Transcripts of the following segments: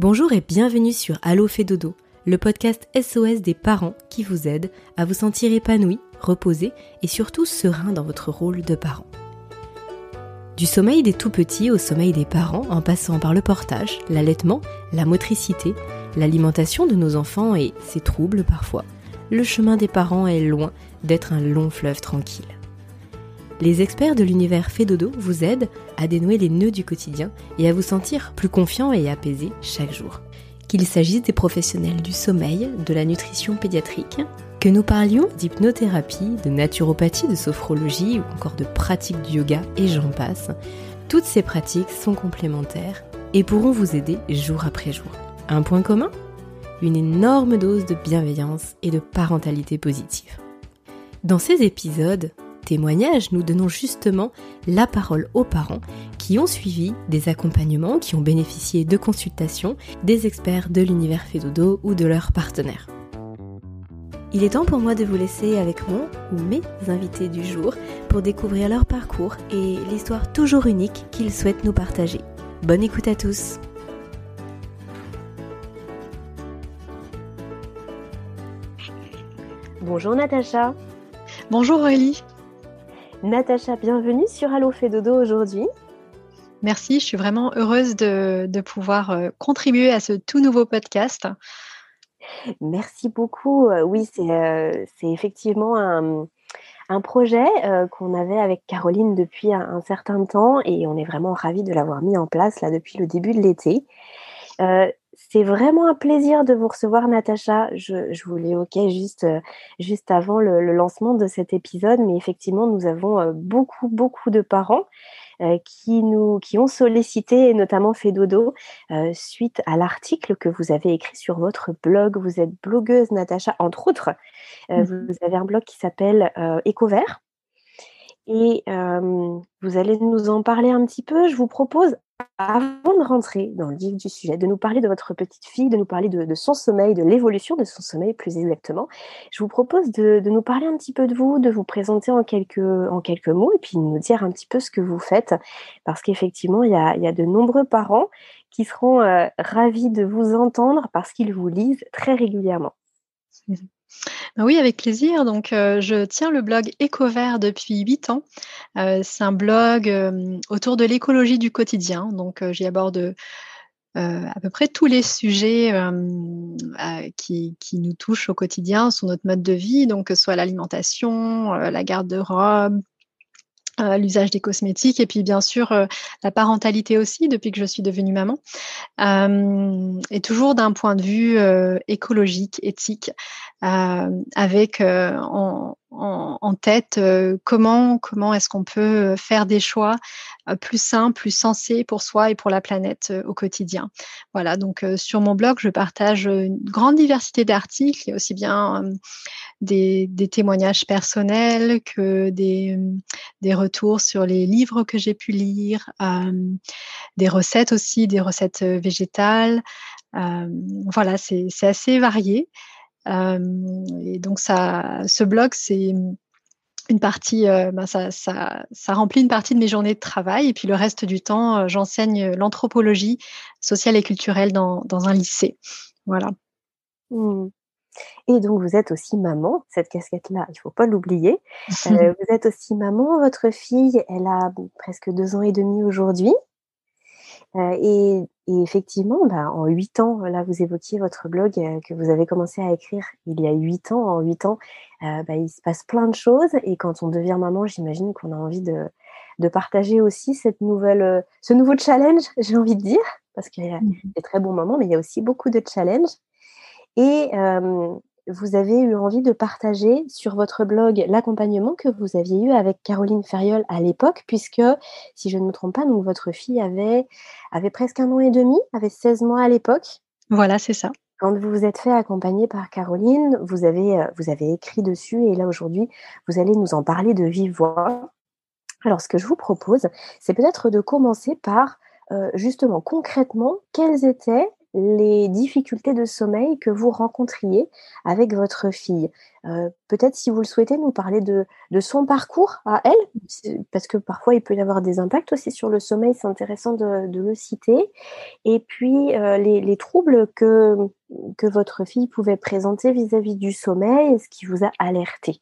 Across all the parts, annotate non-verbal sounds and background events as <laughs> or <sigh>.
Bonjour et bienvenue sur Allo fait dodo, le podcast SOS des parents qui vous aide à vous sentir épanoui, reposé et surtout serein dans votre rôle de parent. Du sommeil des tout petits au sommeil des parents en passant par le portage, l'allaitement, la motricité, l'alimentation de nos enfants et ses troubles parfois, le chemin des parents est loin d'être un long fleuve tranquille. Les experts de l'univers Fédodo vous aident à dénouer les nœuds du quotidien et à vous sentir plus confiant et apaisé chaque jour. Qu'il s'agisse des professionnels du sommeil, de la nutrition pédiatrique, que nous parlions d'hypnothérapie, de naturopathie, de sophrologie ou encore de pratiques du yoga et j'en passe, toutes ces pratiques sont complémentaires et pourront vous aider jour après jour. Un point commun? Une énorme dose de bienveillance et de parentalité positive. Dans ces épisodes, témoignages, nous donnons justement la parole aux parents qui ont suivi des accompagnements, qui ont bénéficié de consultations des experts de l'univers Fédodo ou de leurs partenaires. Il est temps pour moi de vous laisser avec mon ou mes invités du jour pour découvrir leur parcours et l'histoire toujours unique qu'ils souhaitent nous partager. Bonne écoute à tous Bonjour Natacha Bonjour Aurélie Natacha, bienvenue sur Allo fait dodo aujourd'hui. Merci, je suis vraiment heureuse de, pouvoir euh, contribuer à ce tout nouveau podcast. Merci beaucoup. Euh, oui, c'est euh, effectivement un, projet qu'on avait avec Caroline depuis un, certain temps et on est vraiment ravis de l'avoir mis en place là depuis le début de l'été. C'est vraiment un plaisir de vous recevoir, Natacha. Je, je vous l'évoquais juste, euh, juste avant le, lancement de cet épisode, mais effectivement, nous avons euh, beaucoup, beaucoup de parents euh, qui nous qui ont sollicité et notamment fait dodo suite à l'article que vous avez écrit sur votre blog. Vous êtes blogueuse, Natacha, entre autres. Mmh vous avez un blog qui s'appelle Écovert. Et vous allez nous en parler un petit peu. Je vous propose avant de rentrer dans le vif du sujet, de nous parler de votre petite fille, de nous parler de, son sommeil, de l'évolution de son sommeil plus exactement, je vous propose de, nous parler un petit peu de vous, de vous présenter en quelques, mots et puis nous dire un petit peu ce que vous faites, parce qu'effectivement, il y a, de nombreux parents qui seront euh, ravis de vous entendre parce qu'ils vous lisent très régulièrement. Ben oui, avec plaisir. Donc, euh, je tiens le blog Écovert depuis 8 ans. Euh, c'est un blog euh, autour de l'écologie du quotidien. Donc, j'y aborde à peu près tous les sujets qui, qui, nous touchent au quotidien sur notre mode de vie, donc que ce soit l'alimentation, la garde-robe, l'usage des cosmétiques et puis bien sûr la parentalité aussi depuis que je suis devenue maman et toujours d'un point de vue écologique éthique avec en, en, tête euh, comment comment est-ce qu'on peut euh, faire des choix euh, plus simples, plus sensés pour soi et pour la planète au quotidien. Voilà, donc sur mon blog, je partage une grande diversité d'articles, aussi bien des, des, témoignages personnels que des, des retours sur les livres que j'ai pu lire, des recettes aussi, des recettes végétales. voilà, c'est assez varié et donc, ça, ce blog, c'est une partie, ben ça, ça, ça, remplit une partie de mes journées de travail. Et puis le reste du temps, j'enseigne l'anthropologie sociale et culturelle dans, dans un lycée. Voilà. Mmh. Et donc, vous êtes aussi maman, cette casquette-là, il ne faut pas l'oublier. <laughs> Euh, vous êtes aussi maman, votre fille, elle a presque deux ans et demi aujourd'hui. Euh, et, effectivement, bah, en huit ans, là, vous évoquiez votre blog euh, que vous avez commencé à écrire il y a huit ans. En huit ans, euh, bah, il se passe plein de choses. Et quand on devient maman, j'imagine qu'on a envie de, de partager aussi cette nouvelle, ce nouveau challenge, <laughs> j'ai envie de dire, parce qu'il y a mmh des très bons moments, mais il y a aussi beaucoup de challenges. Et vous avez eu envie de partager sur votre blog l'accompagnement que vous aviez eu avec Caroline Ferriol à l'époque, puisque, si je ne me trompe pas, donc votre fille avait, avait presque un an et demi, avait 16 mois à l'époque. Voilà, c'est ça. Quand vous vous êtes fait accompagner par Caroline, vous avez, euh, vous avez écrit dessus et là aujourd'hui, vous allez nous en parler de vive voix. Alors, ce que je vous propose, c'est peut-être de commencer par euh, justement concrètement quels étaient les difficultés de sommeil que vous rencontriez avec votre fille. Euh, peut-être si vous le souhaitez nous parler de, son parcours à elle, parce que parfois il peut y avoir des impacts aussi sur le sommeil, c'est intéressant de, le citer. Et puis euh, les, troubles que, que votre fille pouvait présenter vis-à-vis du sommeil, ce qui vous a alerté.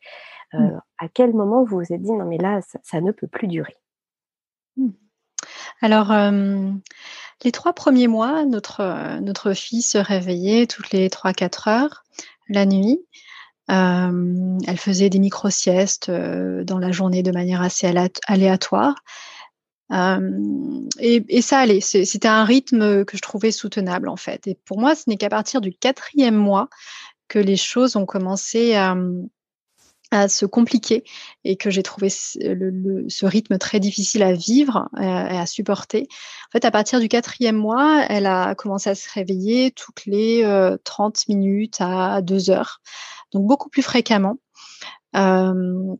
Euh, mmh. À quel moment vous vous êtes dit non mais là ça, ne peut plus durer? Mmh. Alors, les trois premiers mois, notre, notre fille se réveillait toutes les 3-4 heures la nuit. elle faisait des micro-siestes dans la journée de manière assez aléatoire. et, ça allait, c'était un rythme que je trouvais soutenable en fait. Et pour moi, ce n'est qu'à partir du quatrième mois que les choses ont commencé à, à se compliquer et que j'ai trouvé ce, rythme très difficile à vivre euh, et à supporter. En fait, à partir du quatrième mois, elle a commencé à se réveiller toutes les 30 euh, minutes à 2 heures, donc beaucoup plus fréquemment. Euh,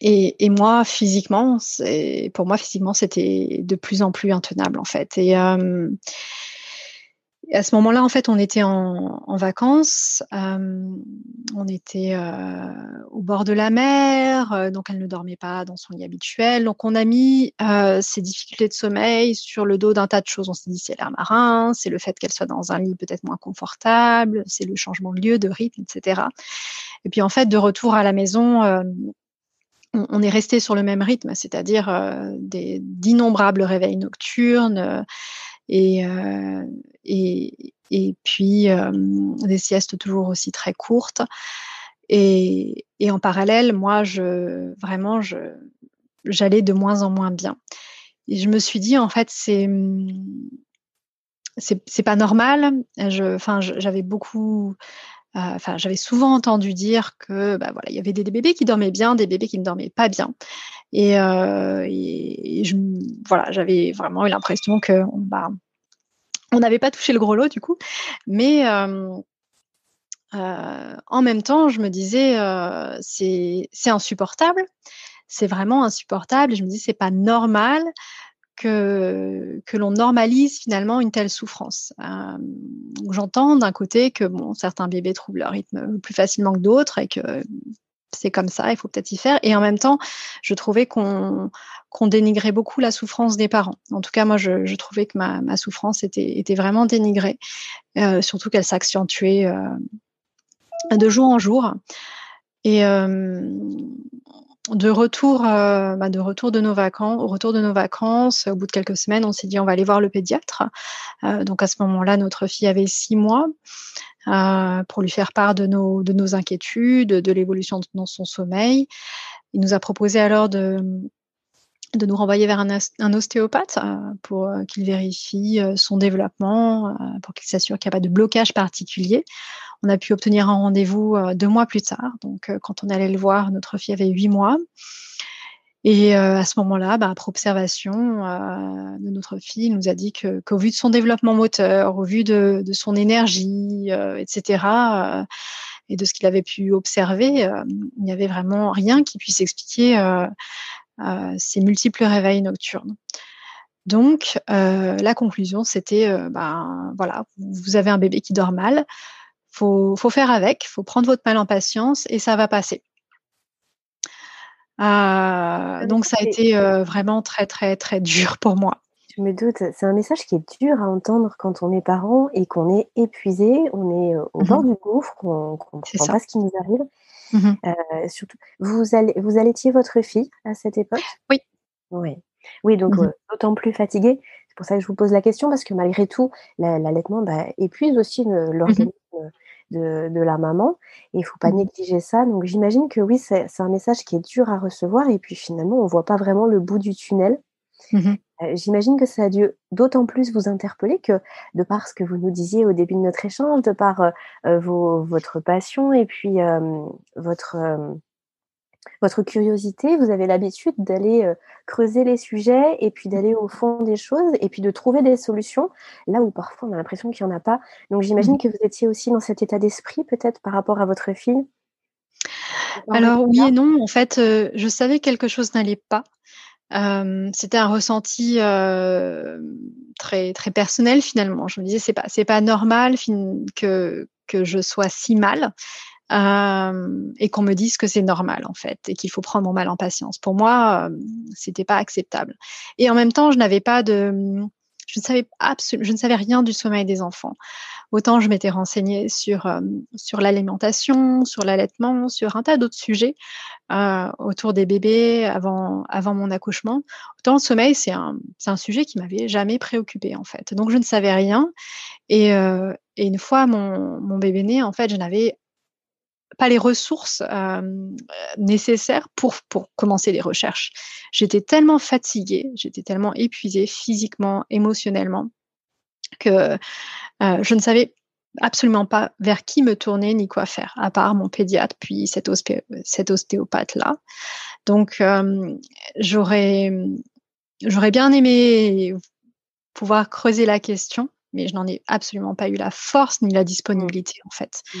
et, moi, physiquement, pour moi, physiquement, c'était de plus en plus intenable en fait. Et à ce moment-là, en fait, on était en, vacances, euh, on était euh, au bord de la mer, euh, donc elle ne dormait pas dans son lit habituel. Donc on a mis ses difficultés de sommeil sur le dos d'un tas de choses. On s'est dit c'est l'air marin, c'est le fait qu'elle soit dans un lit peut-être moins confortable, c'est le changement de lieu, de rythme, etc. Et puis en fait, de retour à la maison, on, est resté sur le même rythme, c'est-à-dire d'innombrables réveils nocturnes et, euh, et, et, puis euh, des siestes toujours aussi très courtes. Et, et en parallèle, moi, je, vraiment, j'allais de moins en moins bien. Et je me suis dit, en fait, c'est c'est pas normal. J'avais beaucoup, enfin, j'avais souvent entendu dire que, bah voilà, il y avait des, bébés qui dormaient bien, des bébés qui ne dormaient pas bien. Et, euh, voilà, j'avais vraiment eu l'impression que, bah, on n'avait pas touché le gros lot du coup, mais euh, en même temps, je me disais, c'est insupportable, c'est vraiment insupportable. je me dis, c'est pas normal que, l'on normalise finalement une telle souffrance. Euh, J'entends d'un côté que bon, certains bébés trouvent leur rythme plus facilement que d'autres et que c'est comme ça, il faut peut-être y faire. Et en même temps, je trouvais qu'on dénigrait beaucoup la souffrance des parents. En tout cas, moi, je, trouvais que ma, souffrance était, vraiment dénigrée, euh, surtout qu'elle s'accentuait euh, de jour en jour. Et de retour, euh, bah, de retour de nos vacances, au retour de nos vacances, au bout de quelques semaines, on s'est dit on va aller voir le pédiatre. Euh, donc à ce moment-là, notre fille avait six mois euh, pour lui faire part de nos, de nos inquiétudes, de l'évolution dans son sommeil. Il nous a proposé alors de, de nous renvoyer vers un, ostéopathe pour qu'il vérifie son développement, pour qu'il s'assure qu'il n'y a pas de blocage particulier. On a pu obtenir un rendez-vous deux mois plus tard. Donc, quand on allait le voir, notre fille avait huit mois. Et à ce moment-là, bah, après observation de notre fille, il nous a dit qu'au vu de son développement moteur, au vu de, son énergie, etc., et de ce qu'il avait pu observer, il n'y avait vraiment rien qui puisse expliquer euh, ces multiples réveils nocturnes. Donc, euh, la conclusion, c'était, euh, ben voilà, vous avez un bébé qui dort mal, faut, faut faire avec, faut prendre votre mal en patience et ça va passer. donc, ça a été vraiment très, très, très dur <laughs> pour moi. Je me doute, c'est un message qui est dur à entendre quand on est parent et qu'on est épuisé, on est au mmh bord du gouffre, qu'on ne comprend pas ce qui nous arrive. Mmh euh, surtout, vous, allez, vous allaitiez votre fille à cette époque? Oui. Oui, oui donc mmh euh, d'autant plus fatiguée. C'est pour ça que je vous pose la question, parce que malgré tout, l'allaitement bah, épuise aussi mmh l'organisme de, de, la maman. Et il ne faut pas négliger ça. Donc j'imagine que oui, c'est un message qui est dur à recevoir. Et puis finalement, on ne voit pas vraiment le bout du tunnel. Euh, j'imagine que ça a dû d'autant plus vous interpeller que, de par ce que vous nous disiez au début de notre échange, de par euh, euh, votre passion et puis votre, votre curiosité, vous avez l'habitude d'aller creuser les sujets et puis d'aller au fond des choses et puis de trouver des solutions là où parfois on a l'impression qu'il n'y en a pas. Donc j'imagine mmh. que vous étiez aussi dans cet état d'esprit peut-être par rapport à votre fille? Alors oui et non, en fait, je savais que quelque chose n'allait pas. C'était un ressenti très très personnel finalement. Je me disais c'est pas c'est pas normal que que je sois si mal et qu'on me dise que c'est normal en fait et qu'il faut prendre mon mal en patience. Pour moi, c'était pas acceptable. Et en même temps, je n'avais pas de je ne savais absolument, je ne savais rien du sommeil des enfants. Autant je m'étais renseignée sur, euh, sur l'alimentation, sur l'allaitement, sur un tas d'autres sujets euh, autour des bébés avant, avant mon accouchement. Autant le sommeil, c'est un, un sujet qui m'avait jamais préoccupé en fait. Donc je ne savais rien. Et, euh, et une fois mon, mon bébé né, en fait, je n'avais pas les ressources nécessaires pour, pour commencer les recherches. J'étais tellement fatiguée, j'étais tellement épuisée physiquement, émotionnellement, que je ne savais absolument pas vers qui me tourner ni quoi faire, à part mon pédiatre, puis cet, ostéopathe-là. Donc, j'aurais, j'aurais bien aimé pouvoir creuser la question mais je n'en ai absolument pas eu la force ni la disponibilité en fait. Mmh.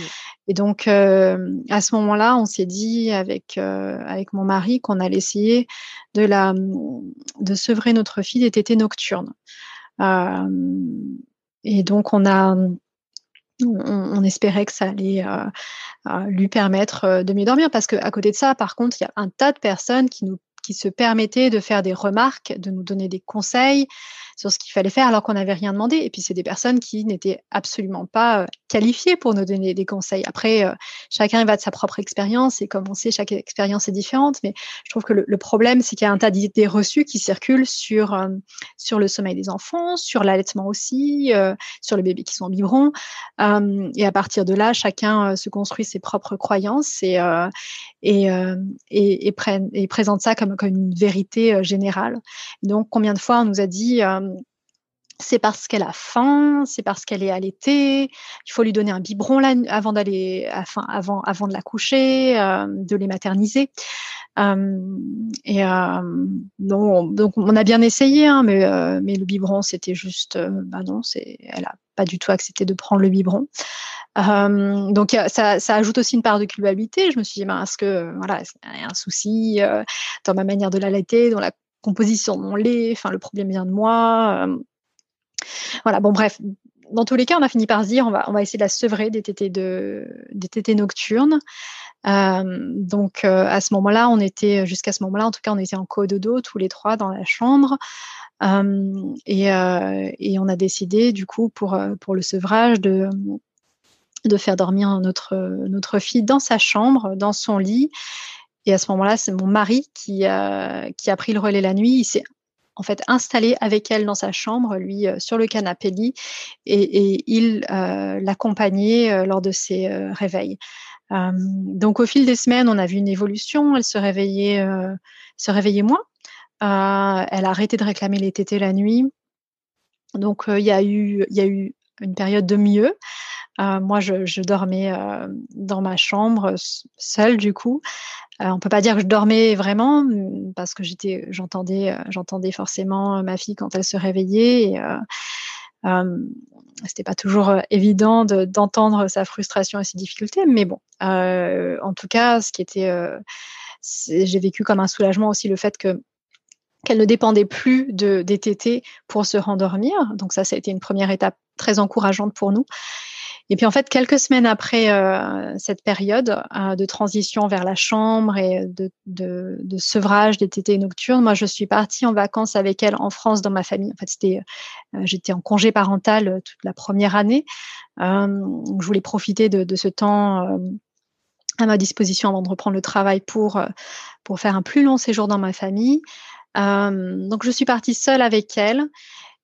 Et donc à ce moment-là, on s'est dit avec avec mon mari qu'on allait essayer de la de sevrer notre fille des tétés nocturnes. et donc on a on, espérait que ça allait lui permettre de mieux dormir parce qu'à côté de ça, par contre, il y a un tas de personnes qui nous qui se permettaient de faire des remarques, de nous donner des conseils, sur ce qu'il fallait faire alors qu'on n'avait rien demandé. Et puis, c'est des personnes qui n'étaient absolument pas euh, qualifiées pour nous donner des conseils. Après, euh, chacun va de sa propre expérience et comme on sait, chaque expérience est différente. Mais je trouve que le, problème, c'est qu'il y a un tas d'idées reçues qui circulent sur, euh, sur le sommeil des enfants, sur l'allaitement aussi, sur les bébés qui sont en biberon. et à partir de là, chacun se construit ses propres croyances et, et, et, et, et présente ça comme, comme une vérité générale. Donc, combien de fois on nous a dit c'est parce qu'elle a faim, c'est parce qu'elle est allaitée. Il faut lui donner un biberon avant d'aller, avant, de la coucher, euh, de les materniser. Euh, et euh, non, donc on a bien essayé, hein, mais, le biberon c'était juste, bah non, elle a pas du tout accepté de prendre le biberon. donc ça, ajoute aussi une part de culpabilité. Je me suis dit, ben, est-ce que voilà, il y a un souci dans ma manière de l'allaiter, dans la composition de mon lait, enfin le problème vient de moi. Voilà, bon, bref. Dans tous les cas, on a fini par se dire, on va, essayer de la sevrer des tétés, nocturnes. Euh, donc, euh, à ce moment-là, on était, jusqu'à ce moment-là, en tout cas, on était en co-dodo tous les trois dans la chambre. Euh, et, on a décidé, du coup, pour, le sevrage, de, faire dormir notre, notre fille dans sa chambre, dans son lit. Et à ce moment-là, c'est mon mari qui, qui a pris le relais la nuit. Il s'est en fait installé avec elle dans sa chambre, lui euh, sur le canapé lit, et, il euh, l'accompagnait euh, lors de ses réveils. donc au fil des semaines, on a vu une évolution. Elle se réveillait, se réveillait moins. elle a arrêté de réclamer les tétés la nuit. Donc il y a eu, il y a eu une période de mieux. Moi, je, dormais dans ma chambre seule du coup. On on peut pas dire que je dormais vraiment mmh, parce que euh, j'entendais forcément euh, ma fille quand elle se réveillait. Et, euh, c'était pas toujours évident d'entendre sa frustration et ses difficultés, mais bon, en tout cas, ce qui était, j'ai vécu comme un soulagement aussi le fait que qu'elle ne dépendait plus de, des tétés pour se rendormir. Donc ça, ça a été une première étape très encourageante pour nous. Et puis en fait, quelques semaines après euh, cette période euh, de transition vers la chambre et de, de, de, sevrage des tétés nocturnes, moi je suis partie en vacances avec elle en France dans ma famille. En fait, c'était, euh, j'étais en congé parental toute la première année. je voulais profiter de, de ce temps à ma disposition avant de reprendre le travail pour pour faire un plus long séjour dans ma famille. donc je suis partie seule avec elle.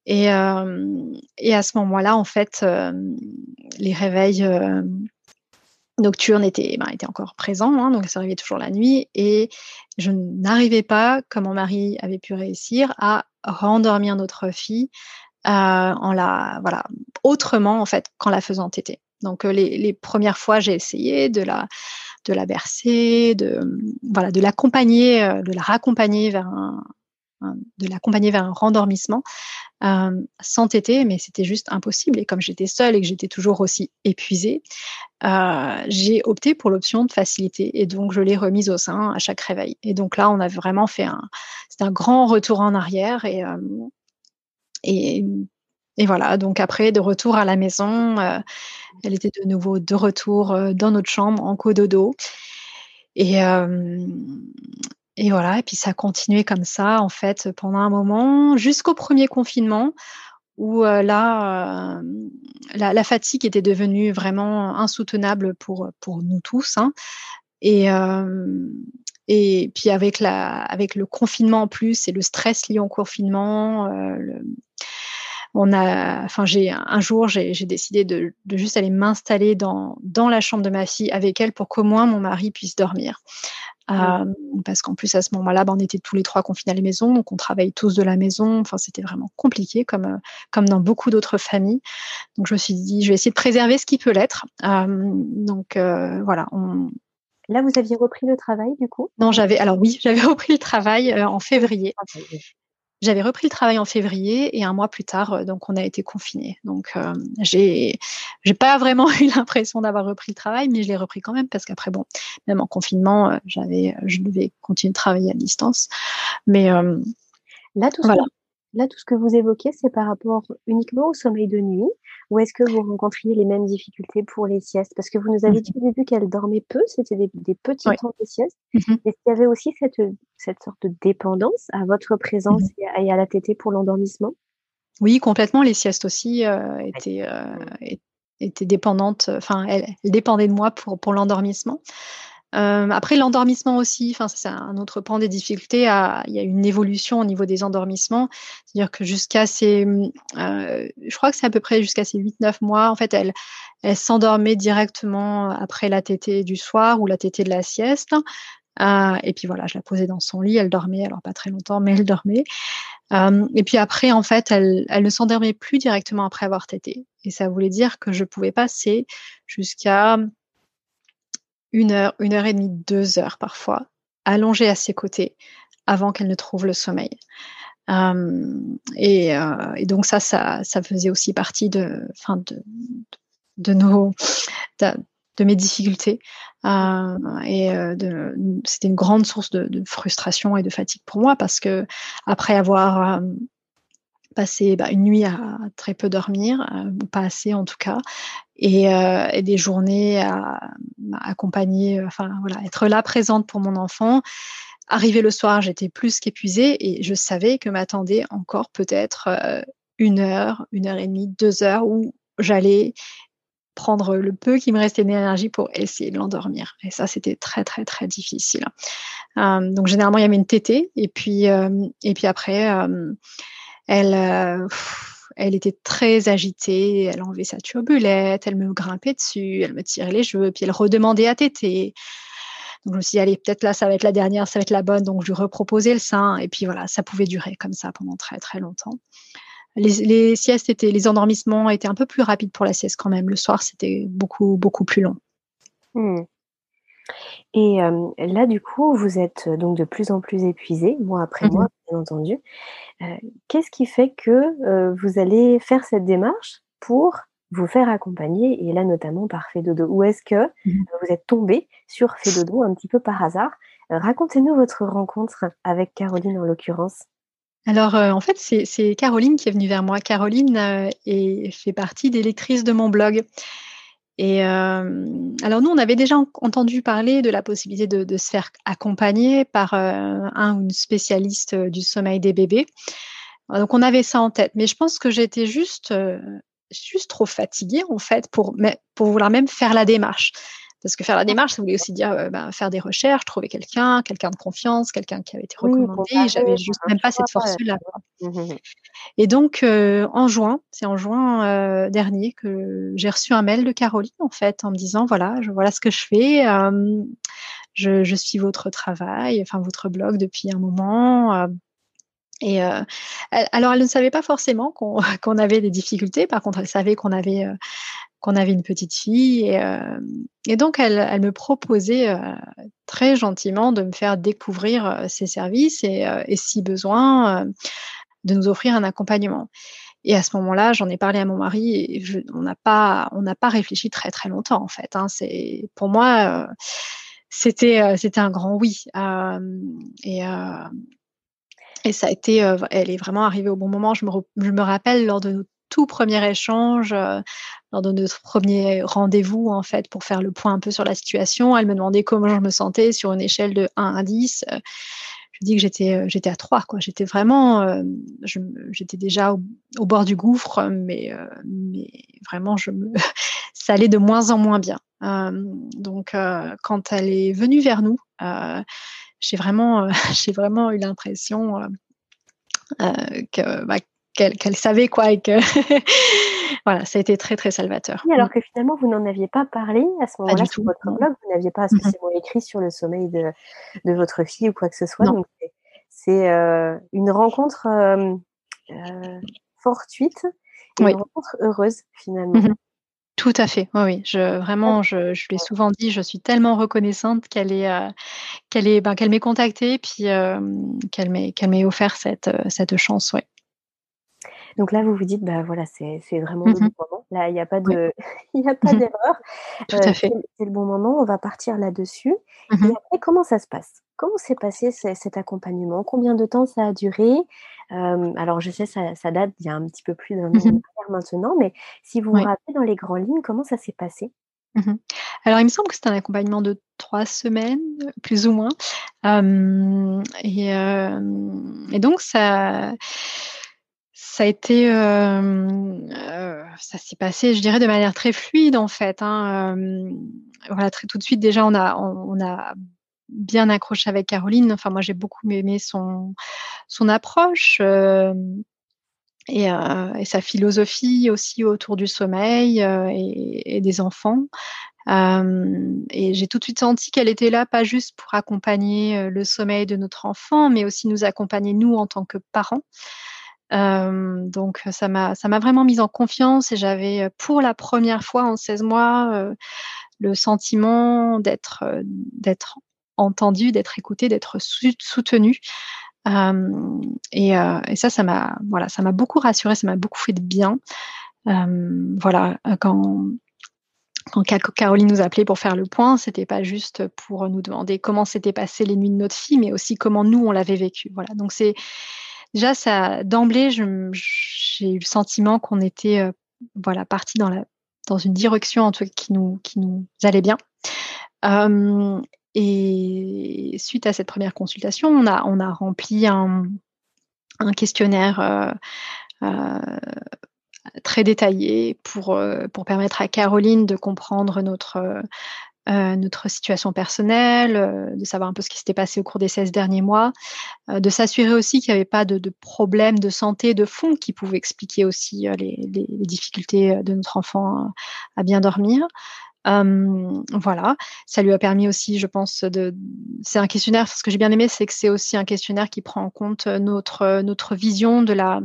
Et, et à ce moment-là, en fait, les réveils nocturnes étaient, ben, étaient encore présents, hein, donc ça arrivait toujours la nuit. Et je n'arrivais pas, comme mon mari avait pu réussir, à rendormir notre fille en la, voilà, autrement en fait qu'en la faisant téter. Donc les, les premières fois, j'ai essayé de la, de la bercer, de, voilà, de l'accompagner, de la raccompagner vers un, de l'accompagner vers un rendormissement euh, sans téter, mais c'était juste impossible. Et comme j'étais seule et que j'étais toujours aussi épuisée, euh, j'ai opté pour l'option de facilité et donc je l'ai remise au sein à chaque réveil. Et donc là, on a vraiment fait un, un grand retour en arrière et, euh, et et voilà, donc après, de retour à la maison, euh, elle était de nouveau de retour dans notre chambre en cododo. Et, et voilà, et puis ça a continué comme ça, en fait, pendant un moment, jusqu'au premier confinement, où là, la, fatigue était devenue vraiment insoutenable pour, pour nous tous. Hein. Et, et puis avec, la, avec le confinement en plus et le stress lié au confinement, on a, enfin, j'ai un jour, j'ai décidé de, juste aller m'installer dans, dans la chambre de ma fille avec elle pour qu'au moins mon mari puisse dormir. Euh, parce qu'en plus à ce moment-là, ben, on était tous les trois confinés à la maison, donc on travaille tous de la maison. Enfin, c'était vraiment compliqué, comme euh, comme dans beaucoup d'autres familles. Donc je me suis dit, je vais essayer de préserver ce qui peut l'être. Euh, donc voilà. On... Là, vous aviez repris le travail du coup? Non, j'avais. Alors oui, j'avais <laughs> repris le travail en février. J'avais repris le travail en février et un mois plus tard, euh, donc on a été confinés. Donc euh, j'ai j'ai pas vraiment <laughs> eu l'impression d'avoir repris le travail, mais je l'ai repris quand même parce qu'après bon, même en confinement, euh, j'avais je devais continuer de travailler à distance. Mais là tout voilà. Là, tout ce que vous évoquez, c'est par rapport uniquement au sommeil de nuit ou est-ce que vous rencontriez les mêmes difficultés pour les siestes? Parce que vous nous avez mmh. dit au début qu'elle dormait peu, c'était des, petits temps de sieste. Mmh est-ce qu'il y avait aussi cette, cette sorte de dépendance à votre présence mmh et, à, la tétée pour l'endormissement? Oui, complètement. Les siestes aussi euh, étaient, euh, étaient dépendantes, enfin, elles, elles, dépendaient de moi pour, pour l'endormissement. Euh, après l'endormissement aussi, enfin c'est un autre point des difficultés. Il y a une évolution au niveau des endormissements, c'est-à-dire que jusqu'à ces, euh, je crois que c'est à peu près jusqu'à ces 8-9 mois, en fait, elle, s'endormait directement après la tétée du soir ou la tétée de la sieste. Euh, et puis voilà, je la posais dans son lit, elle dormait, alors pas très longtemps, mais elle dormait. Et puis après, en fait, elle, elle ne s'endormait plus directement après avoir tété. Et ça voulait dire que je pouvais passer jusqu'à une heure, une heure et demie, deux heures parfois, allongée à ses côtés avant qu'elle ne trouve le sommeil. Euh, et, euh, et, donc ça, ça, ça faisait aussi partie de, enfin de, de nos, de, mes difficultés. Euh, et c'était une grande source de, de, frustration et de fatigue pour moi parce que après avoir euh, passé bah, une nuit à très peu dormir, euh, pas assez en tout cas, et, euh, des journées à, accompagner, enfin voilà, être là présente pour mon enfant. Arrivé le soir, j'étais plus qu'épuisée et je savais que m'attendait encore peut-être euh, une heure, une heure et demie, deux heures où j'allais prendre le peu qui me restait d'énergie pour essayer de l'endormir. Et ça, c'était très, très, très difficile. Euh, donc, généralement, il y avait une tétée. Et puis, euh, et puis après, euh, elle, euh, elle était très agitée, elle enlevait sa turbulette, elle me grimpait dessus, elle me tirait les cheveux, puis elle redemandait à téter. Donc je me suis dit, allez, peut-être là, ça va être la dernière, ça va être la bonne. Donc je lui reproposais le sein. Et puis voilà, ça pouvait durer comme ça pendant très très longtemps. Les, siestes étaient, les endormissements étaient un peu plus rapides pour la sieste quand même. Le soir, c'était beaucoup beaucoup plus long. Hmm. Et là, du coup, vous êtes donc de plus en plus épuisé, mois après mmh mois, bien entendu. Qu'est-ce qui fait que vous allez faire cette démarche pour vous faire accompagner, et là notamment par Fedodo Ou est-ce que mmh vous êtes tombé sur Fedodo un petit peu par hasard? Racontez-nous votre rencontre avec Caroline en l'occurrence. Alors, en fait, c'est Caroline qui est venue vers moi. Caroline fait partie des lectrices de mon blog. Et euh, alors nous, on avait déjà entendu parler de la possibilité de, se faire accompagner par euh, un ou une spécialiste euh, du sommeil des bébés. Donc on avait ça en tête, mais je pense que j'étais juste juste trop fatiguée en fait pour pour vouloir même faire la démarche. Parce que faire la démarche, ça voulait aussi dire euh, bah, faire des recherches, trouver quelqu'un, quelqu'un de confiance, quelqu'un qui avait été recommandé. J'avais juste même pas cette force-là. Mmh, mmh, mmh. Et donc, euh, en juin, c'est en juin euh, dernier que j'ai reçu un mail de Caroline, en fait, en me disant voilà, je, voilà ce que je fais. Je, je, suis votre travail, enfin votre blog depuis un moment. Et euh, alors, elle ne savait pas forcément <laughs> qu'on avait des difficultés. Par contre, elle savait qu'on avait qu'on avait une petite fille. Et, et donc, elle, me proposait très gentiment de me faire découvrir ses services et, si besoin, de nous offrir un accompagnement. Et à ce moment-là, j'en ai parlé à mon mari et on n'a pas, pas réfléchi très très longtemps en fait. Hein. C'est pour moi, euh, c'était euh, un grand oui. Euh, et ça a été, elle est vraiment arrivée au bon moment. Je me, je me rappelle lors de notre tout premier échange, lors de notre premier rendez-vous en fait pour faire le point un peu sur la situation. Elle me demandait comment je me sentais sur une échelle de 1 à 10 je dis que j'étais euh, j'étais à trois quoi. J'étais vraiment euh, j'étais déjà au, bord du gouffre mais euh, mais vraiment je me <laughs> ça allait de moins en moins bien. Donc quand elle est venue vers nous j'ai vraiment <laughs> j'ai vraiment eu l'impression que bah, qu'elle savait quoi et que <laughs> voilà, ça a été très très salvateur. alors que finalement vous n'en aviez pas parlé à ce moment-là sur votre blog, vous n'aviez pas mm-hmm. spécialement écrit sur le sommeil de, de, votre fille ou quoi que ce soit. Donc c'est euh, une rencontre euh, euh, fortuite et une rencontre heureuse finalement. Mm-hmm. Tout à fait, oui, oui. Je, vraiment, je, je l'ai souvent dit, je suis tellement reconnaissante qu'elle est, qu'elle est, ben, qu'elle m'ait contactée, puis qu'elle m'ait, qu'elle m'ait offert cette, cette chance, ouais. Donc là, vous vous dites, bah voilà, c'est vraiment le mmh bon moment. Là, il n'y a pas de, <laughs> il a pas mmh d'erreur. Tout à fait. C'est le bon moment. On va partir là-dessus. Mmh et après, comment ça se passe? Comment s'est passé cet accompagnement? Combien de temps ça a duré? Alors, je sais, ça, ça, date il y a un petit peu plus d'un an maintenant, mais si vous vous rappelez dans les grandes lignes, comment ça s'est passé? Alors, il me semble que c'est un accompagnement de trois semaines, plus ou moins. et, et, donc, ça, ça a été, ça s'est passé, je dirais, de manière très fluide en fait. Hein, voilà, très tout de suite déjà, on a, bien accroché avec Caroline. Enfin, moi, j'ai beaucoup aimé son, approche et, et, sa philosophie aussi autour du sommeil et, et, des enfants. et j'ai tout de suite senti qu'elle était là, pas juste pour accompagner le sommeil de notre enfant, mais aussi nous accompagner nous en tant que parents. Euh, donc ça m'a ça m'a vraiment mise en confiance et j'avais euh, pour la première fois en 16 mois euh, le sentiment d'être d'être entendu, d'être écouté, d'être soutenu. Et, et, ça, ça m'a voilà, ça m'a beaucoup rassuré, ça m'a beaucoup fait de bien. voilà, quand quand Caroline nous appelait pour faire le point, c'était pas juste pour nous demander comment s'étaient passées les nuits de notre fille, mais aussi comment nous on l'avait vécu. Voilà, donc c'est déjà, d'emblée, j'ai eu le sentiment qu'on était euh, voilà, parti dans, une direction en tout cas, qui, nous, allait bien. et suite à cette première consultation, on a, rempli un, questionnaire euh, euh, très détaillé pour permettre à Caroline de comprendre notre, euh, notre situation personnelle, euh, de savoir un peu ce qui s'était passé au cours des 16 derniers mois, euh, de s'assurer aussi qu'il n'y avait pas de, de problèmes de santé de fond qui pouvaient expliquer aussi les, difficultés de notre enfant à bien dormir. Voilà, ça lui a permis aussi, je pense, de. C'est un questionnaire. Ce que j'ai bien aimé, c'est que c'est aussi un questionnaire qui prend en compte notre notre vision de la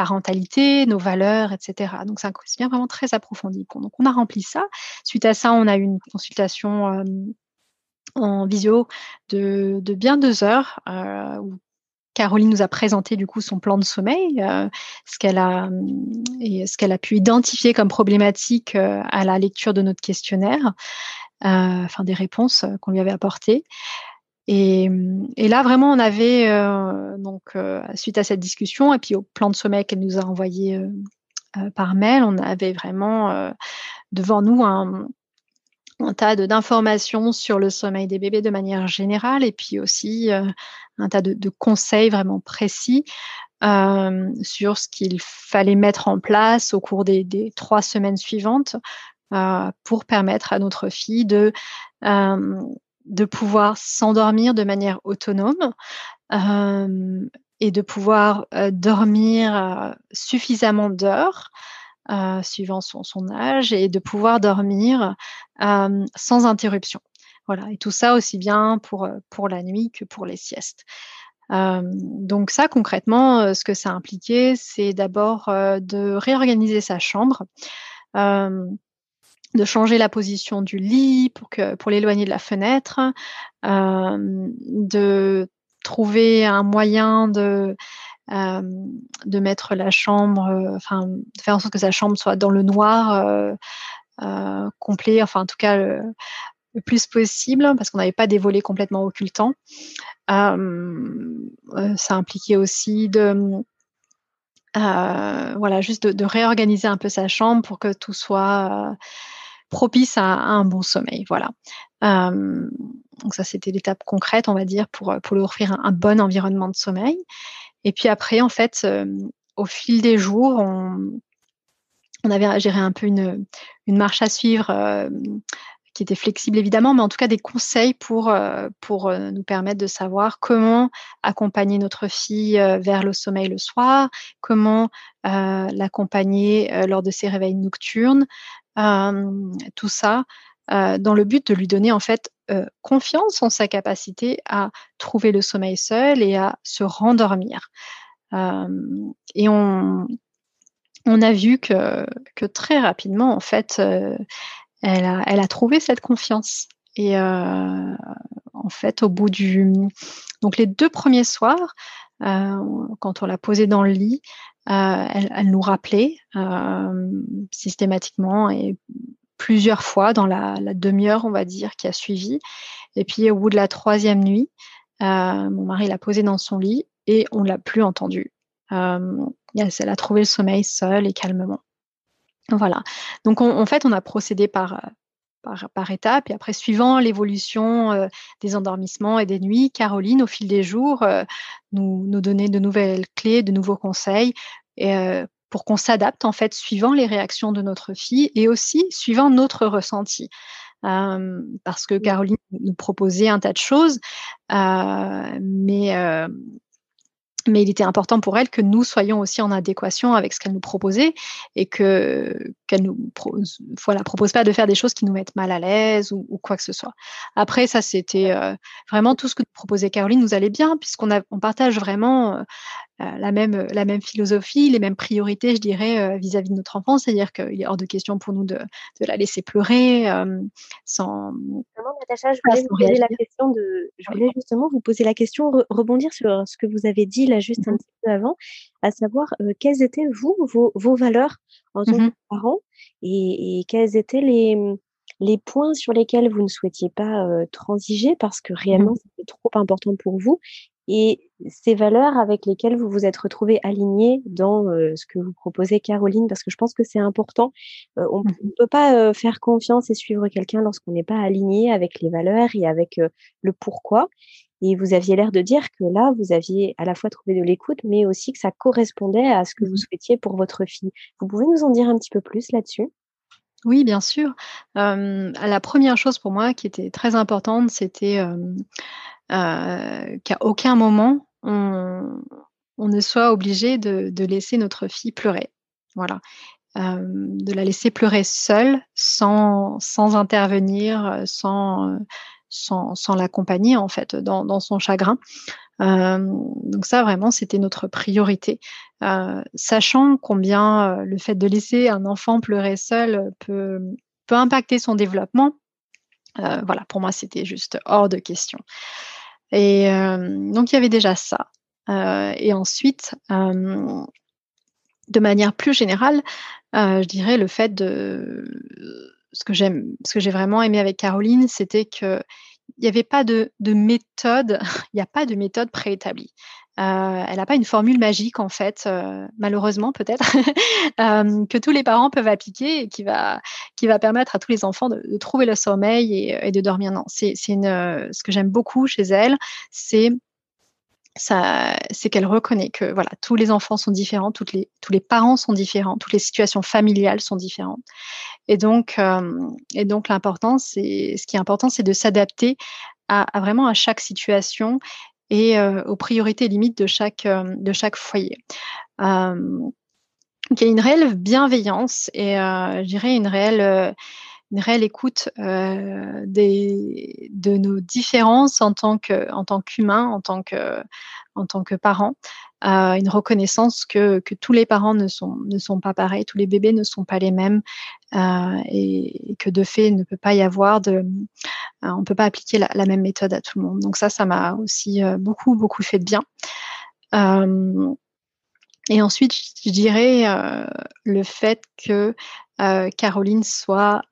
parentalité, nos valeurs, etc. Donc c'est un questionnaire vraiment très approfondi. Donc on a rempli ça. Suite à ça, on a eu une consultation euh, en visio de, bien deux heures euh, où Caroline nous a présenté du coup son plan de sommeil, euh, ce qu'elle a pu identifier comme problématique à la lecture de notre questionnaire, enfin des réponses qu'on lui avait apportées. Et, et, là, vraiment, on avait, euh, donc, euh, suite à cette discussion, et puis au plan de sommeil qu'elle nous a envoyé euh, par mail, on avait vraiment devant nous un, un tas d'informations sur le sommeil des bébés de manière générale, et puis aussi un tas de, conseils vraiment précis sur ce qu'il fallait mettre en place au cours des, trois semaines suivantes pour permettre à notre fille de de pouvoir s'endormir de manière autonome euh, et de pouvoir euh, dormir euh, suffisamment d'heures, suivant son, âge, et de pouvoir dormir sans interruption. Voilà, et tout ça aussi bien pour, pour la nuit que pour les siestes. donc ça, concrètement, ce que ça impliquait, c'est d'abord de réorganiser sa chambre de changer la position du lit pour, pour l'éloigner de la fenêtre, euh, de trouver un moyen de, euh, de mettre la chambre, euh, enfin, de faire en sorte que sa chambre soit dans le noir complet, enfin, en tout cas, le, plus possible, parce qu'on n'avait pas des volets complètement occultants. ça impliquait aussi de voilà, juste de, réorganiser un peu sa chambre pour que tout soit propice à, un bon sommeil. Voilà. Euh, donc ça, c'était l'étape concrète, on va dire, pour, pour lui offrir un, bon environnement de sommeil. Et puis après, en fait, au fil des jours, on, avait géré un peu une, marche à suivre qui était flexible évidemment, mais en tout cas des conseils pour, pour nous permettre de savoir comment accompagner notre fille vers le sommeil le soir, comment l'accompagner lors de ses réveils nocturnes, tout ça dans le but de lui donner en fait euh, confiance en sa capacité à trouver le sommeil seul et à se rendormir. et on, a vu que, très rapidement, en fait, elle, a, elle, a, trouvé cette confiance. Et en fait, au bout du. Donc, les deux premiers soirs, quand on l'a posée dans le lit, euh, elle, nous rappelait euh, systématiquement et plusieurs fois dans la, demi-heure, on va dire, qui a suivi. Et puis au bout de la troisième nuit, euh, mon mari l'a posée dans son lit et on l'a plus entendue. elle, a trouvé le sommeil seul et calmement. Voilà. Donc en fait, on a procédé par, par, par étapes. Et après, suivant l'évolution des endormissements et des nuits, Caroline, au fil des jours, nous, nous donnait de nouvelles clés, de nouveaux conseils euh, pour qu'on s'adapte en fait suivant les réactions de notre fille et aussi suivant notre ressenti. Euh, parce que Caroline nous proposait un tas de choses, euh, mais mais il était important pour elle que nous soyons aussi en adéquation avec ce qu'elle nous proposait et que qu'elle nous voilà propose pas de faire des choses qui nous mettent mal à l'aise ou, quoi que ce soit. Après ça c'était vraiment tout ce que proposait Caroline nous allait bien puisqu'on on partage vraiment euh, la, même, la même philosophie, les mêmes priorités, je dirais, euh, vis-à-vis de notre enfant. C'est-à-dire qu'il est hors de question pour nous de, de la laisser pleurer euh, sans. Natacha, je voulais, vous poser la question de, je voulais justement vous poser la question, rebondir sur ce que vous avez dit là juste un mmh petit peu avant, à savoir quelles étaient, vous, vos, vos valeurs en tant mmh que parent et, et quels étaient les les points sur lesquels vous ne souhaitiez pas transiger parce que mmh réellement c'était trop important pour vous et ces valeurs avec lesquelles vous vous êtes retrouvés alignés dans ce que vous proposez, Caroline, parce que je pense que c'est important. on ne mmh peut pas faire confiance et suivre quelqu'un lorsqu'on n'est pas aligné avec les valeurs et avec le pourquoi. Et vous aviez l'air de dire que là, vous aviez à la fois trouvé de l'écoute, mais aussi que ça correspondait à ce que vous mmh souhaitiez pour votre fille. Vous pouvez nous en dire un petit peu plus là-dessus? Oui, bien sûr. la première chose pour moi qui était très importante, c'était euh, qu'à aucun moment on, ne soit obligé de, laisser notre fille pleurer. Voilà. De la laisser pleurer seule, sans, intervenir, sans, l'accompagner en fait dans, son chagrin. Donc ça vraiment c'était notre priorité, sachant combien le fait de laisser un enfant pleurer seul peut, peut impacter son développement. voilà, pour moi c'était juste hors de question. Et euh, donc il y avait déjà ça. Euh, et ensuite, euh, de manière plus générale, je dirais le fait de ce que ce que j'ai vraiment aimé avec Caroline, c'était que il n'y avait pas de méthode, <laughs> il n'y a pas de méthode préétablie. Euh, elle n'a pas une formule magique, en fait, euh, malheureusement peut-être, <laughs> euh, que tous les parents peuvent appliquer et qui va, qui va permettre à tous les enfants de, trouver le sommeil et, de dormir. Non, c'est ce que j'aime beaucoup chez elle, c'est c'est qu'elle reconnaît que voilà, tous les enfants sont différents, toutes les, tous les parents sont différents, toutes les situations familiales sont différentes. Et donc, et donc l'important, ce qui est important, c'est de s'adapter à, vraiment à chaque situation et euh, aux priorités limites de chaque, euh, de chaque foyer. Euh, il y a une réelle bienveillance et je dirais une réelle une réelle écoute des, de nos différences en tant que en tant qu'humain, en tant que en tant que parents. Une reconnaissance que, tous les parents ne sont, ne sont pas pareils, tous les bébés ne sont pas les mêmes et, que de fait, ne peut pas y avoir de... on ne peut pas appliquer la, même méthode à tout le monde. Donc ça, ça m'a aussi beaucoup, beaucoup fait de bien. et ensuite, je dirais le fait que Caroline soit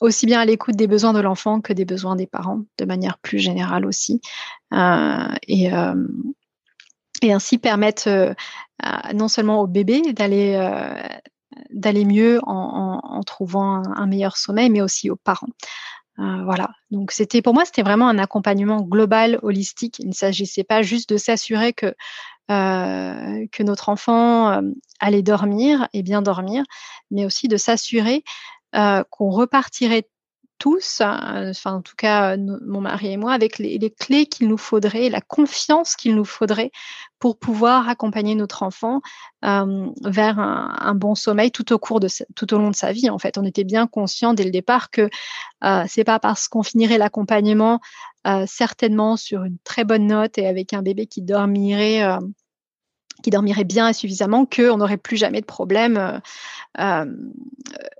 aussi bien à l'écoute des besoins de l'enfant que des besoins des parents, de manière plus générale aussi. Euh, et, euh, et, ainsi permettre euh, non seulement au bébé d'aller d'aller mieux en, en, trouvant un, meilleur sommeil, mais aussi aux parents. voilà. Donc c'était pour moi c'était vraiment un accompagnement global, holistique. Il ne s'agissait pas juste de s'assurer que que notre enfant allait dormir et bien dormir, mais aussi de s'assurer euh, qu'on repartirait tous, euh, en tout cas mon mari et moi, avec les, clés qu'il nous faudrait, la confiance qu'il nous faudrait pour pouvoir accompagner notre enfant euh, vers un, bon sommeil tout au long de sa vie. En fait, on était bien conscient dès le départ que euh, c'est pas parce qu'on finirait l'accompagnement certainement sur une très bonne note et avec un bébé qui dormirait qui dormirait bien et suffisamment, qu'on n'aurait plus jamais de problème euh,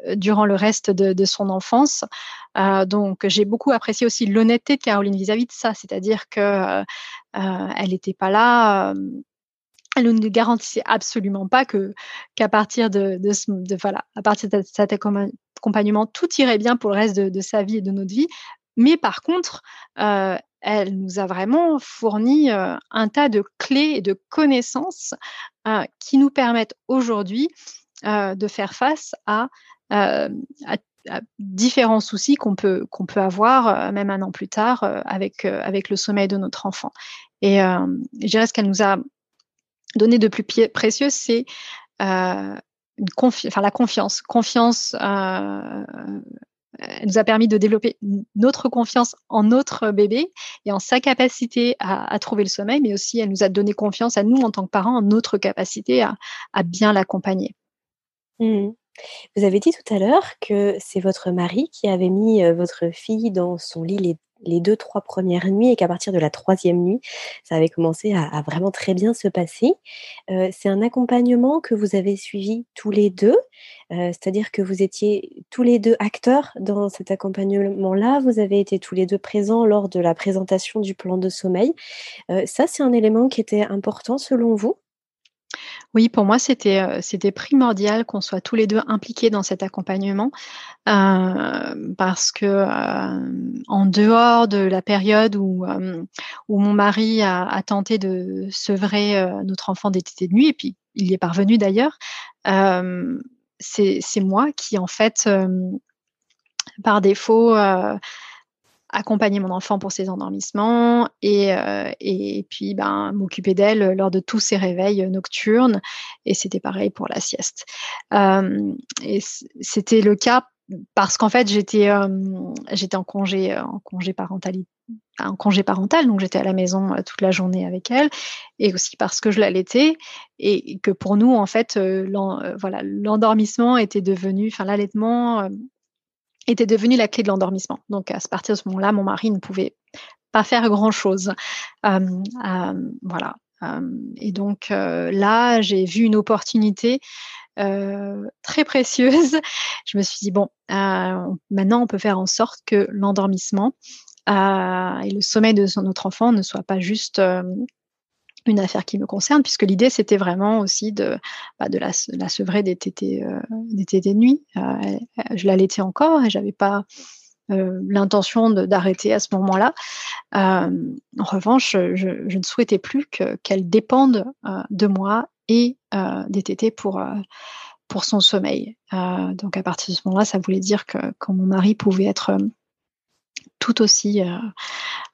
euh, durant le reste de, son enfance. Euh, donc, j'ai beaucoup apprécié aussi l'honnêteté de Caroline vis-à-vis de ça, c'est-à-dire que elle n'était pas là. elle ne garantissait absolument pas que qu'à partir de, de, voilà, à partir de cet accompagnement, tout irait bien pour le reste de, sa vie et de notre vie. Mais par contre, elle nous a vraiment fourni un tas de clés et de connaissances qui nous permettent aujourd'hui de faire face à, différents soucis qu'on peut, qu'on peut avoir, même un an plus tard, avec, avec le sommeil de notre enfant. Et je dirais ce qu'elle nous a donné de plus précieux, c'est la confiance. Confiance elle nous a permis de développer notre confiance en notre bébé et en sa capacité à, trouver le sommeil, mais aussi elle nous a donné confiance à nous en tant que parents en notre capacité à, bien l'accompagner. Mmh. Vous avez dit tout à l'heure que c'est votre mari qui avait mis euh, votre fille dans son lit les deux, trois premières nuits et qu'à partir de la troisième nuit, ça avait commencé à, vraiment très bien se passer. Euh, c'est un accompagnement que vous avez suivi tous les deux, euh, c'est-à-dire que vous étiez tous les deux acteurs dans cet accompagnement-là, vous avez été tous les deux présents lors de la présentation du plan de sommeil. Ça, c'est un élément qui était important selon vous? Oui, pour moi, c'était, euh, c'était primordial qu'on soit tous les deux impliqués dans cet accompagnement, euh, parce que, euh, en dehors de la période où, mon mari a tenté de sevrer, notre enfant d'été de nuit et puis il y est parvenu d'ailleurs, c'est moi qui en fait, par défaut, accompagner mon enfant pour ses endormissements et, euh, et puis ben, m'occuper d'elle lors de tous ses réveils nocturnes. Et c'était pareil pour la sieste. Euh, et c'était le cas parce qu'en fait j'étais euh, j'étais en congé en congé parentalité en congé parental, donc j'étais à la maison toute la journée avec elle, et aussi parce que je l'allaitais, et que pour nous, en fait, voilà, l'endormissement était devenu, enfin l'allaitement était devenue la clé de l'endormissement. Donc à partir de ce moment-là, mon mari ne pouvait pas faire grand-chose. Euh, euh, voilà. Euh, et donc là, j'ai vu une opportunité très précieuse. <laughs> Je me suis dit, bon, maintenant, on peut faire en sorte que l'endormissement et le sommeil de notre enfant ne soit pas juste une affaire qui me concerne, puisque l'idée c'était vraiment aussi de, bah, de la, la, sevrer des tétés, euh, des de nuit. Euh, je encore et j'avais pas euh, l'intention d'arrêter à ce moment-là. en revanche, je, je, ne souhaitais plus qu'elle dépende de moi et des tétés pour, pour son sommeil. donc à partir de ce moment-là, ça voulait dire que quand mon mari pouvait être tout aussi, euh,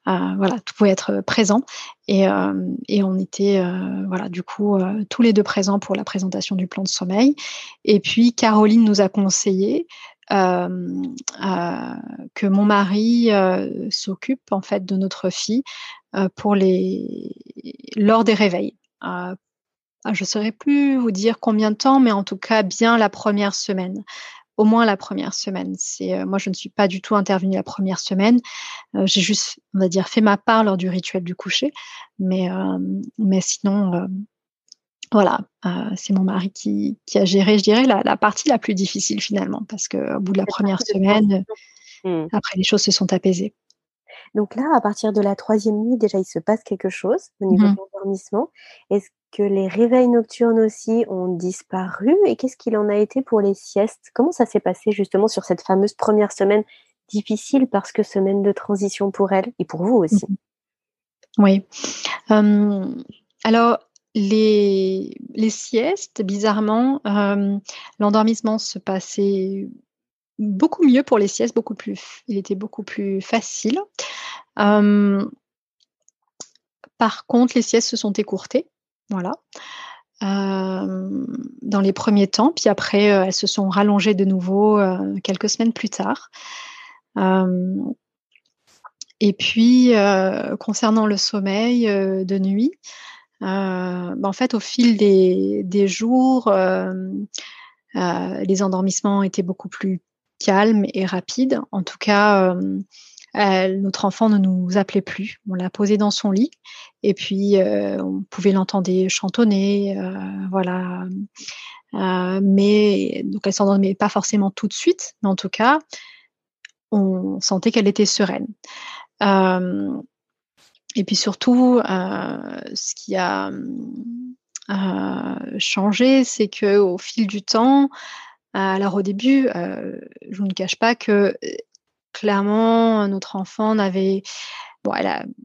euh, voilà, tout pouvait être présent. Et, euh, et on était, voilà, du coup, tous les deux présents pour la présentation du plan de sommeil. Et puis, Caroline nous a conseillé que mon mari s'occupe en fait de notre fille pour les lors des réveils. je ne saurais plus vous dire combien de temps, mais en tout cas bien la première semaine au moins la première semaine. C'est moi, je ne suis pas du tout intervenue la première semaine. J'ai juste, on va dire, fait ma part lors du rituel du coucher, mais mais sinon, voilà, c'est mon mari qui, a géré, je dirais, la, partie la plus difficile finalement, parce qu'au bout de la première semaine, mmh. après les choses se sont apaisées. Donc là, à partir de la troisième nuit, déjà, il se passe quelque chose au niveau mmh. de l'endormissement. Est-ce que les réveils nocturnes aussi ont disparu et qu'est-ce qu'il en a été pour les siestes? Comment ça s'est passé justement sur cette fameuse première semaine difficile parce que semaine de transition pour elle et pour vous aussi? Mmh Oui. alors, les, les, siestes, bizarrement, l'endormissement se passait beaucoup mieux pour les siestes, beaucoup plus, il était beaucoup plus facile. par contre, les siestes se sont écourtées, voilà, dans les premiers temps, puis après, elles se sont rallongées de nouveau quelques semaines plus tard. et puis, concernant le sommeil de nuit, bah, en fait, au fil des jours, les endormissements étaient beaucoup plus calme et rapide. En tout cas, euh, notre enfant ne nous appelait plus. On l'a posé dans son lit et puis euh, on pouvait l'entendre chantonner, euh, voilà. mais donc elle s'endormait pas forcément tout de suite, mais en tout cas, on sentait qu'elle était sereine. et puis surtout, ce qui a changé, c'est que au fil du temps, alors au début, euh, je ne cache pas que euh, clairement notre enfant n'avait Bon,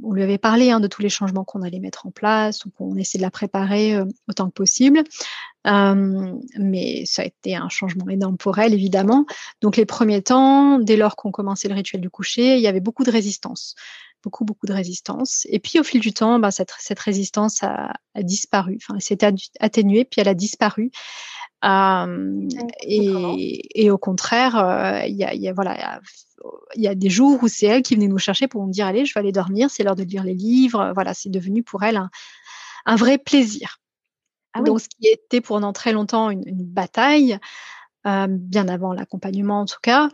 on lui avait parlé hein, de tous les changements qu'on allait mettre en place, donc on essaie de la préparer euh, autant que possible. mais ça a été un changement énorme pour elle, évidemment. Donc les premiers temps, dès lors qu'on commençait le rituel du coucher, il y avait beaucoup de résistance, beaucoup beaucoup de résistance. Et puis au fil du temps, bah, cette, cette, résistance a, a disparu. Enfin, elle s'est atténuée, puis elle a disparu. Euh, et, et, au contraire, euh, il y, a, y, a, voilà, il y a des jours où c'est elle qui venait nous chercher pour me dire allez, je vais aller dormir, c'est l'heure de lire les livres. Voilà, c'est devenu pour elle un, un vrai plaisir. Ah Donc, ce qui était pendant très longtemps une, une bataille, euh, bien avant l'accompagnement en tout cas,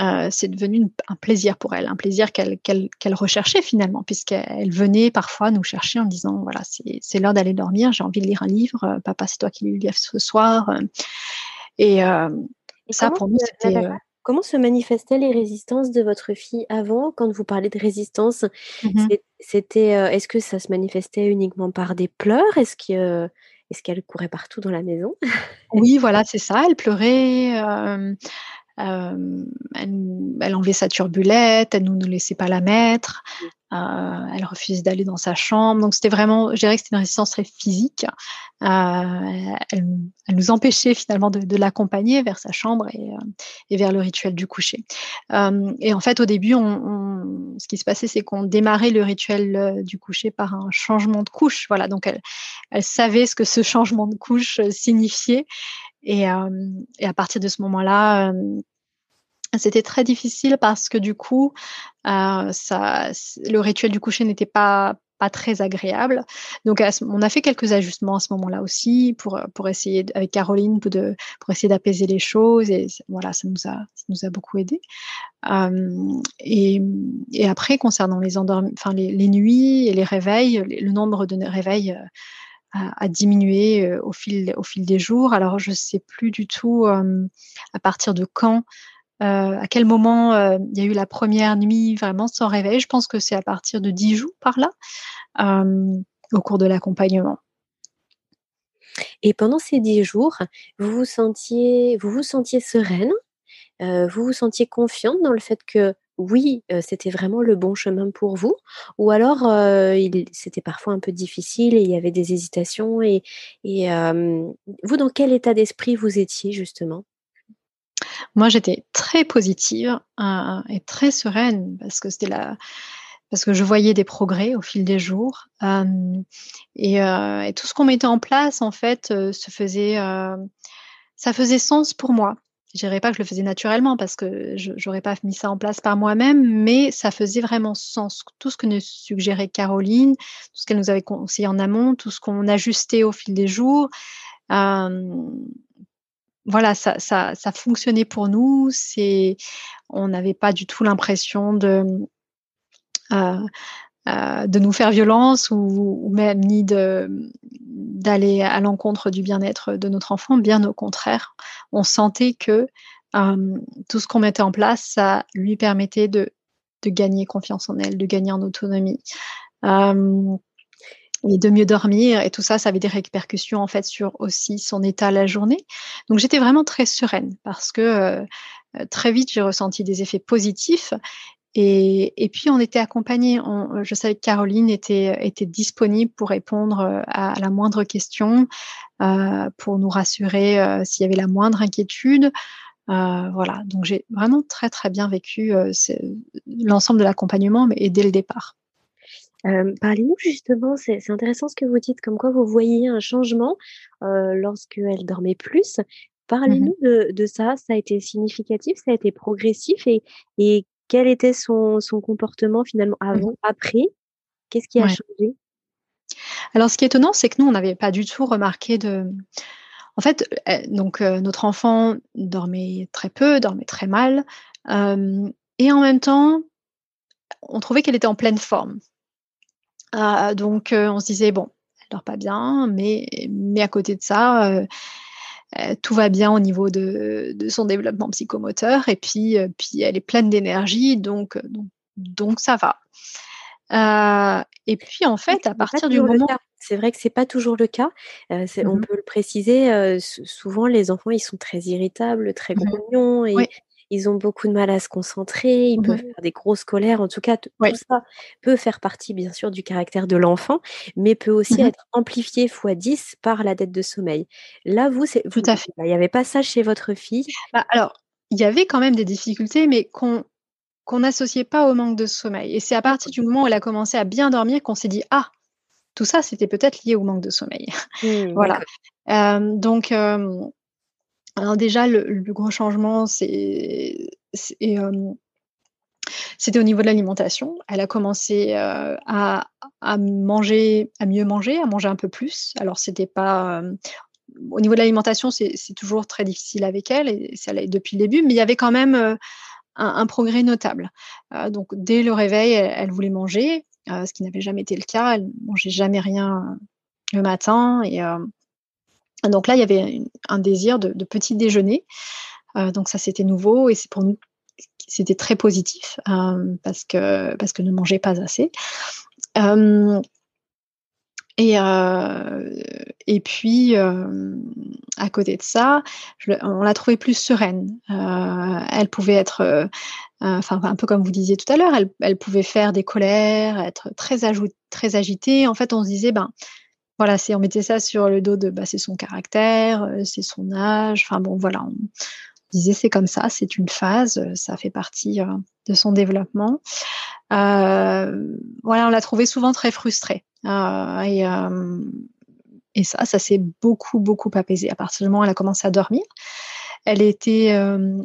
euh, c'est devenu un plaisir pour elle, un plaisir qu'elle recherchait finalement, puisqu'elle venait parfois nous chercher en disant voilà, c'est l'heure d'aller dormir, j'ai envie de lire un livre, euh, papa, c'est toi qui lui lève ce soir. Et, ça, pour nous, c'était. Comment se manifestaient les résistances de votre fille avant Quand vous parlez de résistance, mmh c'était, est-ce que ça se manifestait uniquement par des pleurs? Est-ce que est-ce qu'elle courait partout dans la maison? Oui, voilà, c'est ça. Elle pleurait. Euh, elle, enlevait sa turbulette, elle ne nous laissait pas la mettre, euh, elle refusait d'aller dans sa chambre. Donc c'était vraiment, je dirais que c'était une résistance très physique. Euh, elle, nous empêchait finalement de, l'accompagner vers sa chambre et, vers le rituel du coucher. et en fait, au début, on, ce qui se passait, c'est qu'on démarrait le rituel du coucher par un changement de couche. Voilà, donc elle, elle savait ce que ce changement de couche signifiait. Et, et, à partir de ce moment-là, c'était très difficile parce que du coup, ça, le rituel du coucher n'était pas pas très agréable. Donc, on a fait quelques ajustements à ce moment-là aussi pour, pour essayer, avec Caroline, pour, essayer d'apaiser les choses. Et voilà, ça nous a, ça nous a beaucoup aidé. et, après, concernant les, les, les, nuits et les réveils, le nombre de réveils a, diminué euh, au fil, au fil des jours. Alors, je ne sais plus du tout euh, à partir de quand, euh, à quel moment il y a eu la première nuit vraiment sans réveil. Je pense que c'est à partir de dix jours par là, au cours de l'accompagnement. Et pendant ces dix jours, vous vous sentiez, vous vous sentiez sereine, vous vous sentiez confiante dans le fait que oui, c'était vraiment le bon chemin pour vous? Ou alors, c'était parfois un peu difficile et il y avait des hésitations et vous, dans quel état d'esprit vous étiez justement? Moi, j'étais très positive, et très sereine parce que c'était la parce que je voyais des progrès au fil des jours, et tout ce qu'on mettait en place, en fait, ça faisait sens pour moi. Je dirais pas que je le faisais naturellement parce que je n'aurais pas mis ça en place par moi-même, mais ça faisait vraiment sens. Tout ce que nous suggérait Caroline, tout ce qu'elle nous avait conseillé en amont, tout ce qu'on ajustait au fil des jours, voilà, ça, ça, ça, fonctionnait pour nous. On n'avait pas du tout l'impression de de nous faire violence ou, même ni d'aller à l'encontre du bien-être de notre enfant. Bien au contraire, on sentait que tout ce qu'on mettait en place, ça lui permettait de, de gagner confiance en elle, de gagner en autonomie et de mieux dormir et tout ça, ça avait des répercussions en fait sur aussi son état la journée. Donc j'étais vraiment très sereine parce que euh, très vite j'ai ressenti des effets positifs et, et puis on était accompagnés. je savais que Caroline était, était disponible pour répondre euh, à, la moindre question, euh, pour nous rassurer euh, s'il y avait la moindre inquiétude. Euh, voilà, donc j'ai vraiment très très bien vécu l'ensemble de l'accompagnement et dès le départ. Parlez-nous justement, c'est intéressant ce que vous dites, comme quoi vous voyez un changement lorsqu'elle dormait plus. Parlez-nous de, de, ça, ça a été significatif, ça a été progressif et, et quel était son, son comportement finalement mmh. avant, après? Qu'est-ce qui a changé? Alors ce qui est étonnant, c'est que nous, on n'avait pas du tout remarqué de... En fait, euh, donc notre enfant dormait très peu, dormait très mal, et en même temps, on trouvait qu'elle était en pleine forme. Ah, donc, euh, on se disait, bon, elle dort pas bien, mais, mais à côté de ça, euh, euh, tout va bien au niveau de, son développement psychomoteur. Et puis, puis elle est pleine d'énergie, donc, donc, ça va. et puis, en fait, à partir du moment. C'est vrai que c'est pas toujours le cas. On mmh peut le préciser. souvent, les enfants, ils sont très irritables, très mmh grognons, et, ils ont beaucoup de mal à se concentrer, ils peuvent faire des grosses colères. En tout cas, tout ça peut faire partie, bien sûr, du caractère de l'enfant, mais peut aussi mmh être amplifié x 10 par la dette de sommeil. Là, vous, c'est tout à fait. Il n'y avait pas ça chez votre fille? Bah, Alors, il y avait quand même des difficultés, mais qu'on qu'on n'associait pas au manque de sommeil. Et c'est à partir du moment où elle a commencé à bien dormir qu'on s'est dit ah tout ça c'était peut-être lié au manque de sommeil. Mmh, <laughs> voilà. donc alors déjà, le, gros changement, c'est c'était au niveau de l'alimentation. Elle a commencé à, manger, à mieux manger, à manger un peu plus. Alors c'était pas au niveau de l'alimentation, c'est toujours très difficile avec elle et depuis le début, mais il y avait quand même un, progrès notable. donc dès le réveil, elle, voulait manger, ce qui n'avait jamais été le cas. Elle mangeait jamais rien le matin et donc là, il y avait un désir de, petit déjeuner. Euh, donc ça, c'était nouveau et c'est pour nous, c'était très positif euh, parce que parce que ne mangeait pas assez. Euh, et, et puis, à côté de ça, on l'a trouvée plus sereine. elle pouvait être, enfin, un peu comme vous disiez tout à l'heure, elle, elle, pouvait faire des colères, être très, très agitée. En fait, on se disait, ben, voilà, on mettait ça sur le dos de bah, c'est son caractère, euh, c'est son âge. Enfin bon, voilà, on disait c'est comme ça, c'est une phase, euh, ça fait partie euh, de son développement. voilà, on l'a trouvé souvent très frustrée. et, et ça, ça s'est beaucoup, beaucoup apaisé. À partir du moment où elle a commencé à dormir, elle était,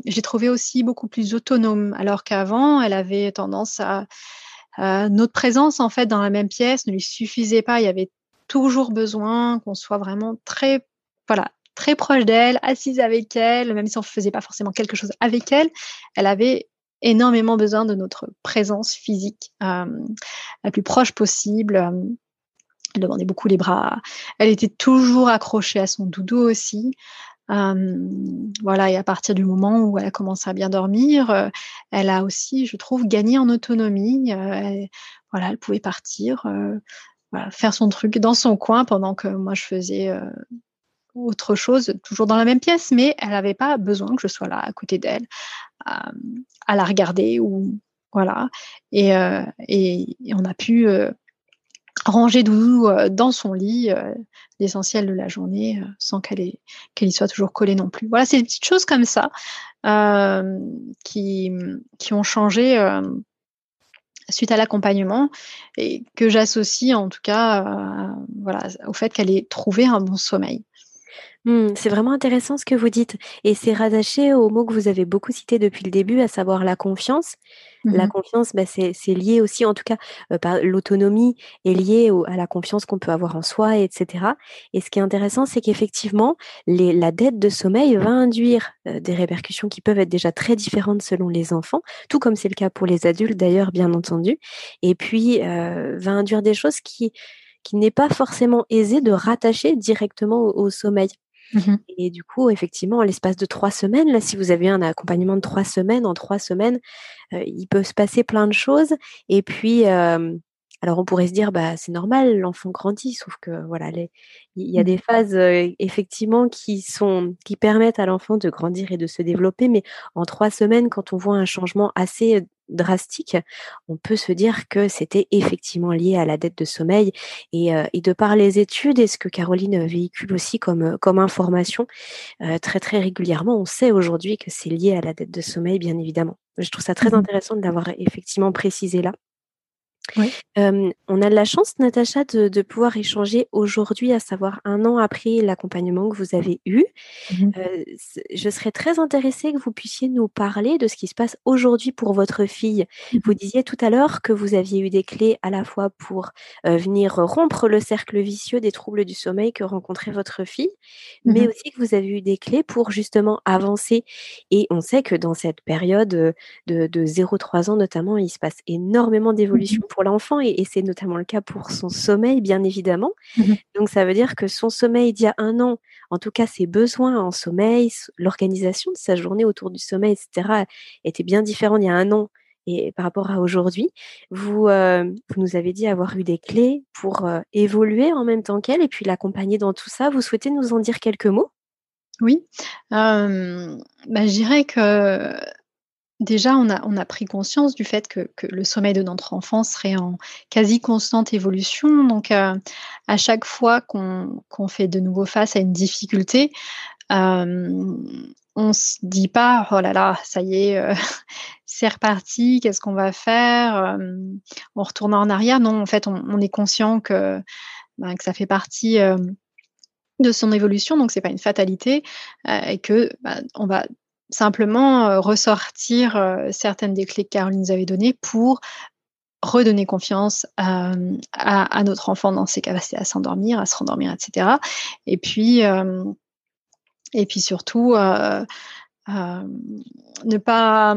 j'ai trouvé aussi beaucoup plus autonome, alors qu'avant, elle avait tendance à, notre présence en fait dans la même pièce ne lui suffisait pas. Il y avait toujours besoin qu'on soit vraiment très, voilà, très proche d'elle, assise avec elle, même si on ne faisait pas forcément quelque chose avec elle, elle avait énormément besoin de notre présence physique euh, la plus proche possible. Elle demandait beaucoup les bras. Elle était toujours accrochée à son doudou aussi. Euh, voilà, et à partir du moment où elle a commencé à bien dormir, euh, elle a aussi, je trouve, gagné en autonomie. voilà, elle pouvait partir faire son truc dans son coin pendant que moi je faisais euh, autre chose, toujours dans la même pièce, mais elle n'avait pas besoin que je sois là à côté d'elle, à, la regarder ou voilà. Et, euh, et, on a pu euh, ranger Doudou dans son lit, l'essentiel de la journée, sans qu'elle y soit toujours collée non plus. Voilà, c'est des petites choses comme ça qui, qui ont changé suite à l'accompagnement et que j'associe en tout cas voilà, au fait qu'elle ait trouvé un bon sommeil. Mmh, c'est vraiment intéressant ce que vous dites et c'est rattaché au mot que vous avez beaucoup cité depuis le début, à savoir la confiance. Mmh La confiance, bah, c'est lié aussi en tout cas, heu, par l'autonomie est liée au à la confiance qu'on peut avoir en soi et cetera et ce qui est intéressant, c'est qu'effectivement, la dette de sommeil va induire, heu, des répercussions qui peuvent être déjà très différentes selon les enfants, tout comme c'est le cas pour les adultes d'ailleurs, bien entendu et puis, heu, va induire des choses qui qui n'est pas forcément aisé de rattacher directement au au sommeil. Mmh mh. Et du coup, effectivement, en l'espace de 3 semaines, là, si vous avez un accompagnement de 3 semaines, en 3 semaines, heu, il peut se passer plein de choses et puis, alors on pourrait se dire: «Bah, c'est normal, l'enfant grandit», sauf que voilà, les il y a Mmh. des phases, heu, effectivement qui sont qui permettent à l'enfant de grandir et de se développer, mais en 3 semaines, quand on voit un changement assez, drastique, on peut se dire que c'était effectivement lié à la dette de sommeil et et de par les études et ce que Caroline, véhicule aussi comme, comme information, heu, très, très régulièrement, on sait aujourd'hui que c'est lié à la dette de sommeil, bien évidemment. Je trouve ça très Mmh mh. intéressant de l'avoir effectivement précisé là. Oui. On a de la chance, Natacha, de de pouvoir échanger aujourd'hui, à savoir 1 an après l'accompagnement que vous avez eu. Mmh je serais très intéressée que vous puissiez nous parler de ce qui se passe aujourd'hui pour votre fille. Mmh Vous disiez tout à l'heure que vous aviez eu des clés à la fois pour, venir rompre le cercle vicieux des troubles du sommeil que rencontrait votre fille, Mmh mais aussi que vous avez eu des clés pour justement avancer et on sait que dans cette période, de de 0-3 ans notamment, il se passe énormément Mmh mh. Pour l'enfant et et c'est notamment le cas pour son sommeil, bien évidemment. Mmh mh. Donc ça veut dire que son sommeil d'il y a 1 an, en tout cas ses besoins en sommeil, l'organisation de sa journée autour du sommeil et cetera, était bien différent il y a 1 an et par rapport à aujourd'hui. Vous, heu, vous nous avez dit avoir eu des clés pour, heu, évoluer en même temps qu'elle et puis l'accompagner dans tout ça. Vous souhaitez nous en dire quelques mots? Oui, hem, bah, je dirais que déjà on a pris conscience du fait que le sommeil de notre enfant serait en quasi constante évolution donc heu, à chaque fois qu'on fait de nouveau face à une difficulté, hem, on se dit pas: «Oh là là, ça y est, heu, <laughs> c'est reparti, qu'est-ce qu'on va faire? Hem, on retourne en arrière». Non, en fait, on est conscient que, ben, que ça fait partie, de son évolution, donc c'est pas une fatalité, et que, bah, on va simplement, heu, ressortir, heu, certaines des clés que Caroline nous avait données pour redonner confiance, hem, à notre enfant dans ses capacités à s'endormir, à se rendormir et cetera. Et puis, et puis surtout, ne pas,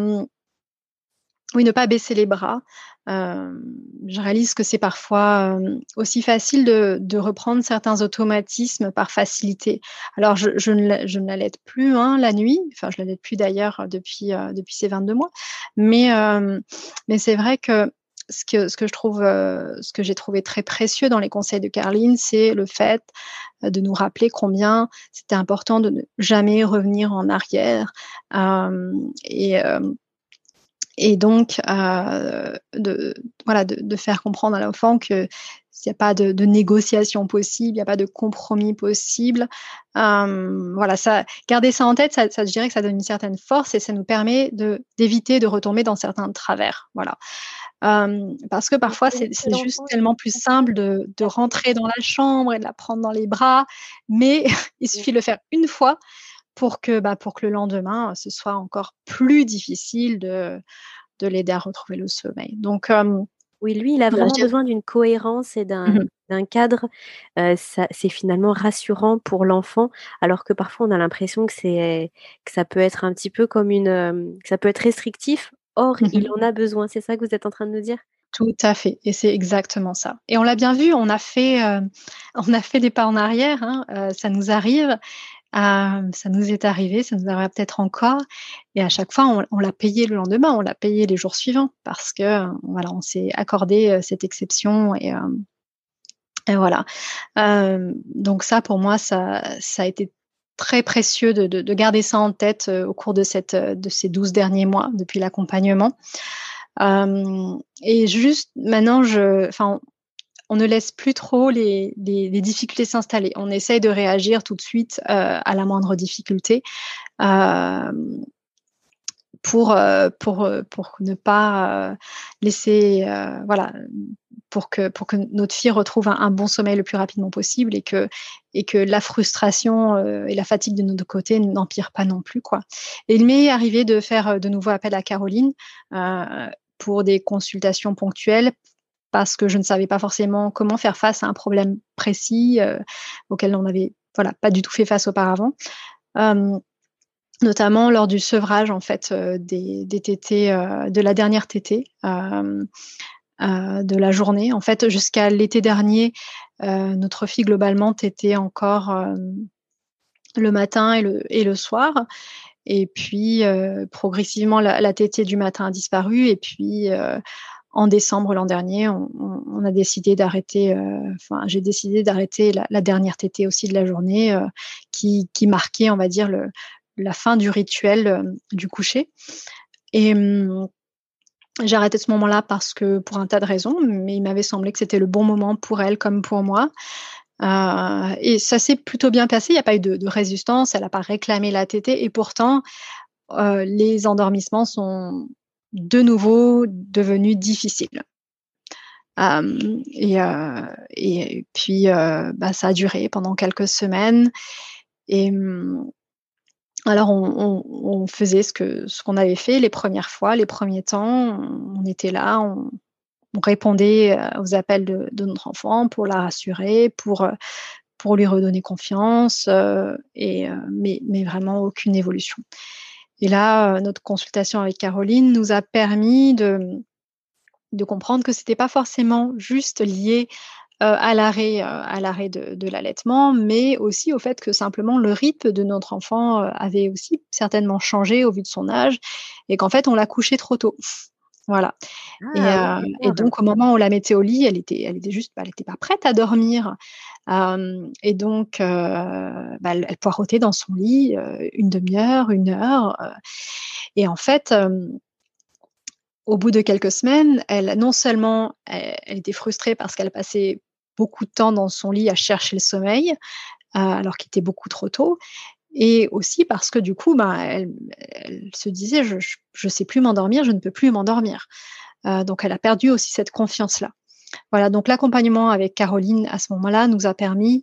oui, ne pas baisser les bras. Hem, je réalise que c'est parfois, hem, aussi facile de de reprendre certains automatismes par facilité. Alors je je ne je ne l'allaite plus, hein, la nuit, enfin je l'allaite plus d'ailleurs depuis, heu, depuis ses 22 mois, mais hem, mais c'est vrai que ce que ce que je trouve, heu, ce que j'ai trouvé très précieux dans les conseils de Caroline, c'est le fait, heu, de nous rappeler combien c'était important de ne jamais revenir en arrière, et et donc heu, de voilà, de de faire comprendre à l'enfant que s'il y a pas de de négociation possible, il y a pas de compromis possible. Hem, voilà, ça garder ça en tête, ça ça je dirais que ça donne une certaine force et ça nous permet de d'éviter de retomber dans certains travers, voilà. Hem, parce que parfois c'est c'est juste tellement plus simple de de rentrer dans la chambre et de la prendre dans les bras, mais <laughs> il suffit de le faire une fois pour que, bah, pour que le lendemain, ce soit encore plus difficile de de l'aider à retrouver le sommeil. Donc Oui, lui, il a je vraiment besoin d'une cohérence et d'un d'un cadre, ça c'est finalement rassurant pour l'enfant, alors que parfois on a l'impression que c'est que ça peut être un petit peu comme une, que ça peut être restrictif. Or, Mmh il en a besoin. C'est ça que vous êtes en train de nous dire? Tout à fait et c'est exactement ça et on l'a bien vu, on a fait, <laughs> on a fait des pas en arrière, hein, ça nous arrive, hem, ça nous est arrivé, ça nous arrivera peut-être encore et à chaque fois on l'a payé le lendemain, on l'a payé les jours suivants parce que, voilà, on s'est accordé, heu, cette exception et et voilà. Hem, donc ça pour moi, ça a été très précieux de de de garder ça en tête, au cours de ces 12 derniers mois depuis l'accompagnement. Et juste maintenant je enfin, on ne laisse plus trop les difficultés s'installer. On essaye de réagir tout de suite, heu, à la moindre difficulté, hem, pour, heu, pour, pour ne pas, laisser, voilà, pour que, pour que notre fille retrouve un, bon sommeil le plus rapidement possible et que, et que la frustration euh, et la fatigue de notre côté n'empirent pas non plus. Quoi. Et il m'est arrivé de faire euh, de nouveau appel à Caroline euh, pour des consultations ponctuelles parce que je ne savais pas forcément comment faire face à un problème précis auquel on n'avait voilà, pas du tout fait face auparavant notamment lors du sevrage en fait des, des tétés de la dernière euh, de la journée. En fait, jusqu'à l'été dernier, euh, notre fille globalement était encore euh, le matin et le, et le soir. Et puis, progressivement, la, la, tétée du matin a disparu. Et puis, en décembre l'an dernier, on, a décidé d'arrêter, enfin, j'ai décidé d'arrêter la, dernière tétée aussi de la journée qui, qui, marquait, on va dire, la fin du rituel du coucher. Et hum, j'ai arrêté ce moment-là parce que pour un tas de raisons, mais il m'avait semblé que c'était le bon moment pour elle comme pour moi. Euh, et ça s'est plutôt bien passé. Il n'y a pas eu de, résistance. Elle n'a pas réclamé la tétée. Et pourtant, euh, les endormissements sont de nouveau devenus difficiles. Euh, et, et, puis, bah, ça a duré pendant quelques semaines. Et hum, alors, on, faisait ce qu'on avait fait les premières fois, les premiers temps. On, était là, on, répondait euh, aux appels de, notre enfant pour la rassurer, pour, euh, lui redonner confiance, euh, et, mais, vraiment aucune évolution. Et là, notre consultation avec Caroline nous a permis de, comprendre que ce n'était pas forcément juste lié euh, à l'arrêt, euh, de, l'allaitement, mais aussi au fait que simplement le rythme de notre enfant euh, avait aussi certainement changé au vu de son âge et qu'en fait on l'a couché trop tôt. Voilà. Ah et, donc au moment où on la mettait au lit, elle était, elle était juste, bah, elle n'était pas prête à dormir. et donc, bah, elle, poireautait dans son lit une demi-heure, une heure. et en fait, au bout de quelques semaines, elle non seulement elle était frustrée parce qu'elle passait beaucoup de temps dans son lit à chercher le sommeil, alors qu'il était beaucoup trop tôt. Et aussi parce que du coup, ben, elle, se disait, je ne sais plus m'endormir, je ne peux plus m'endormir. Euh, donc, elle a perdu aussi cette confiance-là. Voilà, donc l'accompagnement avec Caroline à ce moment-là nous a permis,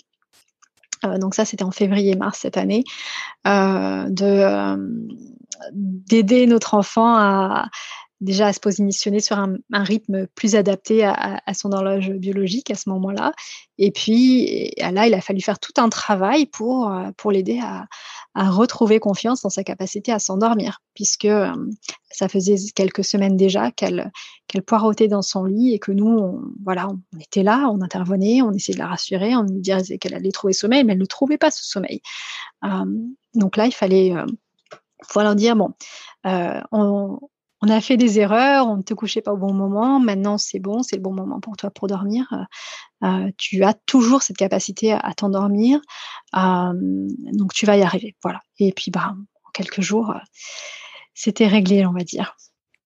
euh, donc ça c'était en février-mars cette année, de d'aider notre enfant à, déjà à se positionner sur un, rythme plus adapté à, son horloge biologique à ce moment-là. Et puis là, il a fallu faire tout un travail pour, euh, pour l'aider à, retrouver confiance dans sa capacité à s'endormir, puisque euh, ça faisait quelques semaines déjà qu'elle qu'elle poireautait dans son lit et que nous, on, voilà, on était là, on intervenait, on essayait de la rassurer, on lui disait qu'elle allait trouver sommeil, mais elle ne trouvait pas ce sommeil. Euh, donc là, il fallait voilà dire bon, on, on a fait des erreurs, on ne te couchait pas au bon moment, maintenant c'est bon, c'est le bon moment pour toi pour dormir. Euh, euh, tu as toujours cette capacité à, t'endormir, euh, donc tu vas y arriver. Voilà. Et puis, bah, en quelques jours, c'était réglé, on va dire.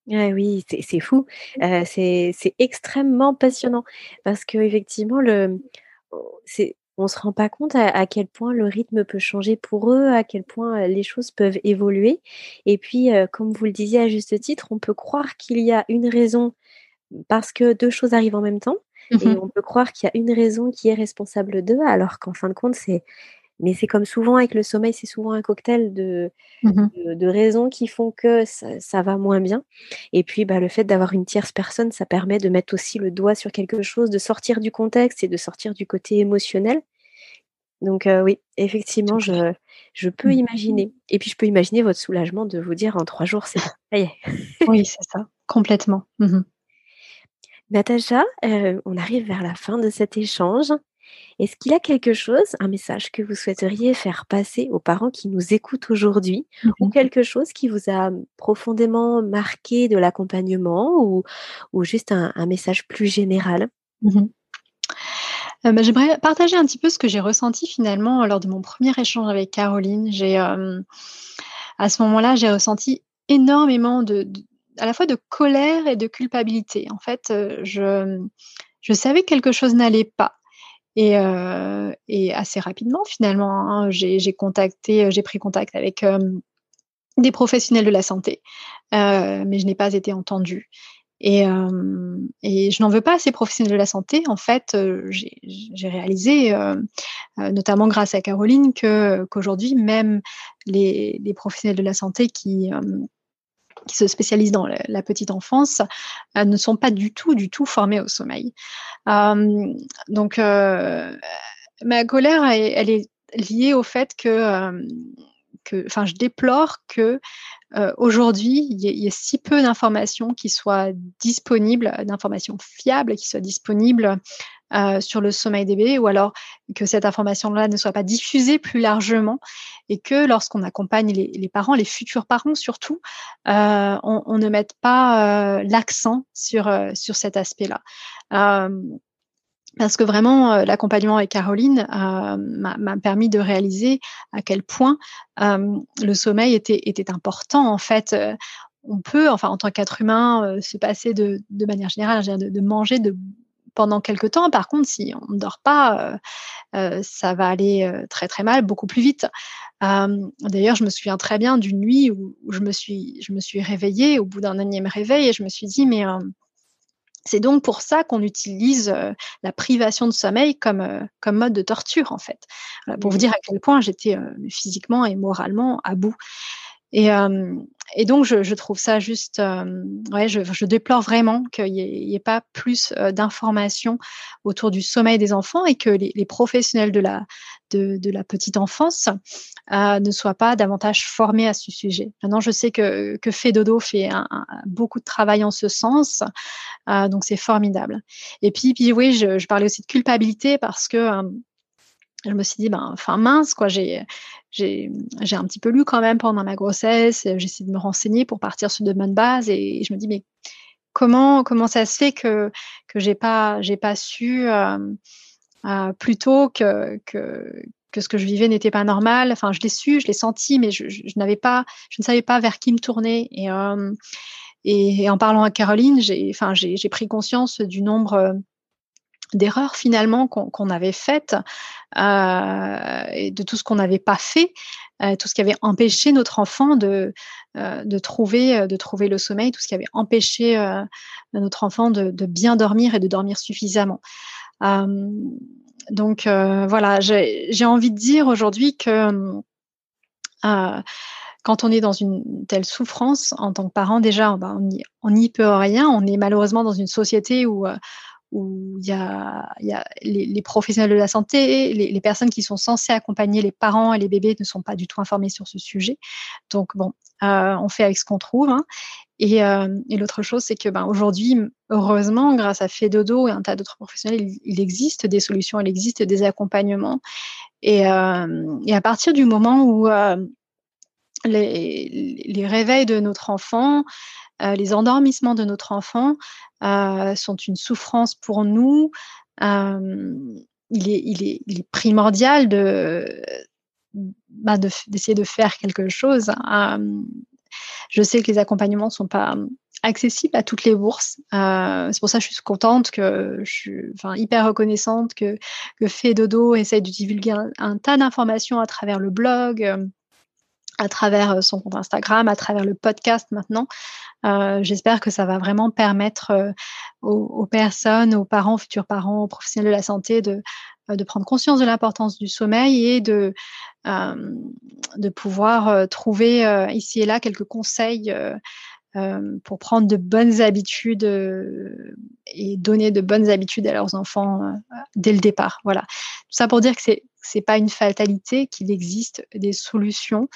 oui, c'est fou. c'est extrêmement passionnant parce que effectivement, le, c'est on se rend pas compte à, quel point le rythme peut changer pour eux, à quel point les choses peuvent évoluer. Et puis, comme vous le disiez à juste titre, on peut croire qu'il y a une raison parce que deux choses arrivent en même temps. Et mmh on peut croire qu'il y a une raison qui est responsable d'eux, alors qu'en fin de compte, c'est mais c'est comme souvent avec le sommeil, c'est souvent un cocktail de, mmh de, raisons qui font que ça, va moins bien. Et puis, bah, le fait d'avoir une tierce personne, ça permet de mettre aussi le doigt sur quelque chose, de sortir du contexte et de sortir du côté émotionnel. Donc oui, effectivement, je, je peux mmh. imaginer. Et puis, je peux imaginer votre soulagement de vous dire en trois jours, c'est ça y est. oui, c'est ça, complètement. Mmh Natacha, on arrive vers la fin de cet échange. Est-ce qu'il y a quelque chose, un message que vous souhaiteriez faire passer aux parents qui nous écoutent aujourd'hui ou mmh quelque chose qui vous a profondément marqué de l'accompagnement ou, ou juste un, message plus général? Mmh euh, bah, J'aimerais partager un petit peu ce que j'ai ressenti finalement lors de mon premier échange avec Caroline. J'ai, à ce moment-là, j'ai ressenti énormément de, à la fois de colère et de culpabilité. En fait, euh, je, je savais que quelque chose n'allait pas. Et, euh, et, assez rapidement, finalement, hein, j'ai contacté, euh, j'ai pris contact avec euh, des professionnels de la santé, mais je n'ai pas été entendue. Et, je n'en veux pas à ces professionnels de la santé. En fait, j'ai réalisé, notamment grâce à Caroline, qu'aujourd'hui, même les, professionnels de la santé qui qui se spécialisent dans la, petite enfance euh, ne sont pas du tout, du tout formés au sommeil. Euh, donc, euh, ma colère, elle, est liée au fait que, enfin, je déplore que aujourd'hui, il y, ait si peu d'informations qui soient disponibles, d'informations fiables qui soient disponibles euh, sur le sommeil des bébés ou alors que cette information-là ne soit pas diffusée plus largement et que lorsqu'on accompagne les, parents, les futurs parents surtout, euh, on, ne mette pas euh, l'accent sur, sur cet aspect-là. parce que vraiment, l'accompagnement avec Caroline m'a permis de réaliser à quel point le sommeil était, était important. En fait, on peut, enfin, en tant qu'être humain, se passer de, de manière générale, de, de manger, de pendant quelques temps. Par contre, si on ne dort pas, euh, euh, ça va aller euh, très très mal, beaucoup plus vite. D'ailleurs, je me souviens très bien d'une nuit où, je, me suis, je me suis réveillée au bout d'un énième réveil et je me suis dit, mais c'est donc pour ça qu'on utilise la privation de sommeil comme, comme mode de torture, en fait. pour vous dire à quel point j'étais physiquement et moralement à bout. Et, euh, et donc, je, trouve ça juste, euh, ouais, je, déplore vraiment qu'il n'y ait, pas plus euh, d'informations autour du sommeil des enfants et que les, professionnels de la, petite enfance ne soient pas davantage formés à ce sujet. Maintenant, je sais que, que fait beaucoup de travail en ce sens, donc c'est formidable. Et puis, puis oui, je, je, parlais aussi de culpabilité parce que je me suis dit, ben, enfin mince, quoi, j'ai, j'ai, j'ai un petit peu lu quand même pendant ma grossesse, j'ai essayé de me renseigner pour partir sur de bonnes bases et je me dis, mais comment, comment ça se fait que, que j'ai pas, j'ai pas su euh, euh, plus tôt que, que, que ce que je vivais n'était pas normal? Enfin, je l'ai su, je l'ai senti, mais je, je, n'avais pas, je ne savais pas vers qui me tourner. Et, euh, et, en parlant à Caroline, j'ai, enfin, j'ai, j'ai pris conscience du nombre d'erreurs finalement qu'on avait faites euh, et de tout ce qu'on n'avait pas fait, euh, tout ce qui avait empêché notre enfant de, euh, de, trouver, de trouver le sommeil, tout ce qui avait empêché notre enfant de, de, bien dormir et de dormir suffisamment. donc voilà, j'ai envie de dire aujourd'hui que quand on est dans une telle souffrance en tant que parent, déjà, on n'y peut rien. On est malheureusement dans une société où, où il y a, les, professionnels de la santé, les, personnes qui sont censées accompagner les parents et les bébés ne sont pas du tout informés sur ce sujet. Donc bon, euh, on fait avec ce qu'on trouve. Hein. Et, euh, et l'autre chose, c'est que ben, aujourd'hui, heureusement, grâce à Fedodo et un tas d'autres professionnels, il, existe des solutions, il existe des accompagnements. Et, euh, à partir du moment où les, réveils de notre enfant, euh, les endormissements de notre enfant euh, sont une souffrance pour nous. Euh, il est, primordial de, bah d'essayer de, faire quelque chose. je sais que les accompagnements ne sont pas accessibles à toutes les bourses. c'est pour ça que je suis contente, que je suis hyper reconnaissante que, que Fedodo essaye de divulguer un tas d'informations à travers le blog à travers son compte Instagram, à travers le podcast maintenant. Euh, J'espère que ça va vraiment permettre euh, aux, personnes, aux parents, futurs parents, aux professionnels de la santé de, euh, prendre conscience de l'importance du sommeil et de, euh, de pouvoir euh, trouver ici et là quelques conseils pour prendre de bonnes habitudes et donner de bonnes habitudes à leurs enfants dès le départ. Voilà. Tout ça pour dire que c'est c'est pas une fatalité, qu'il existe des solutions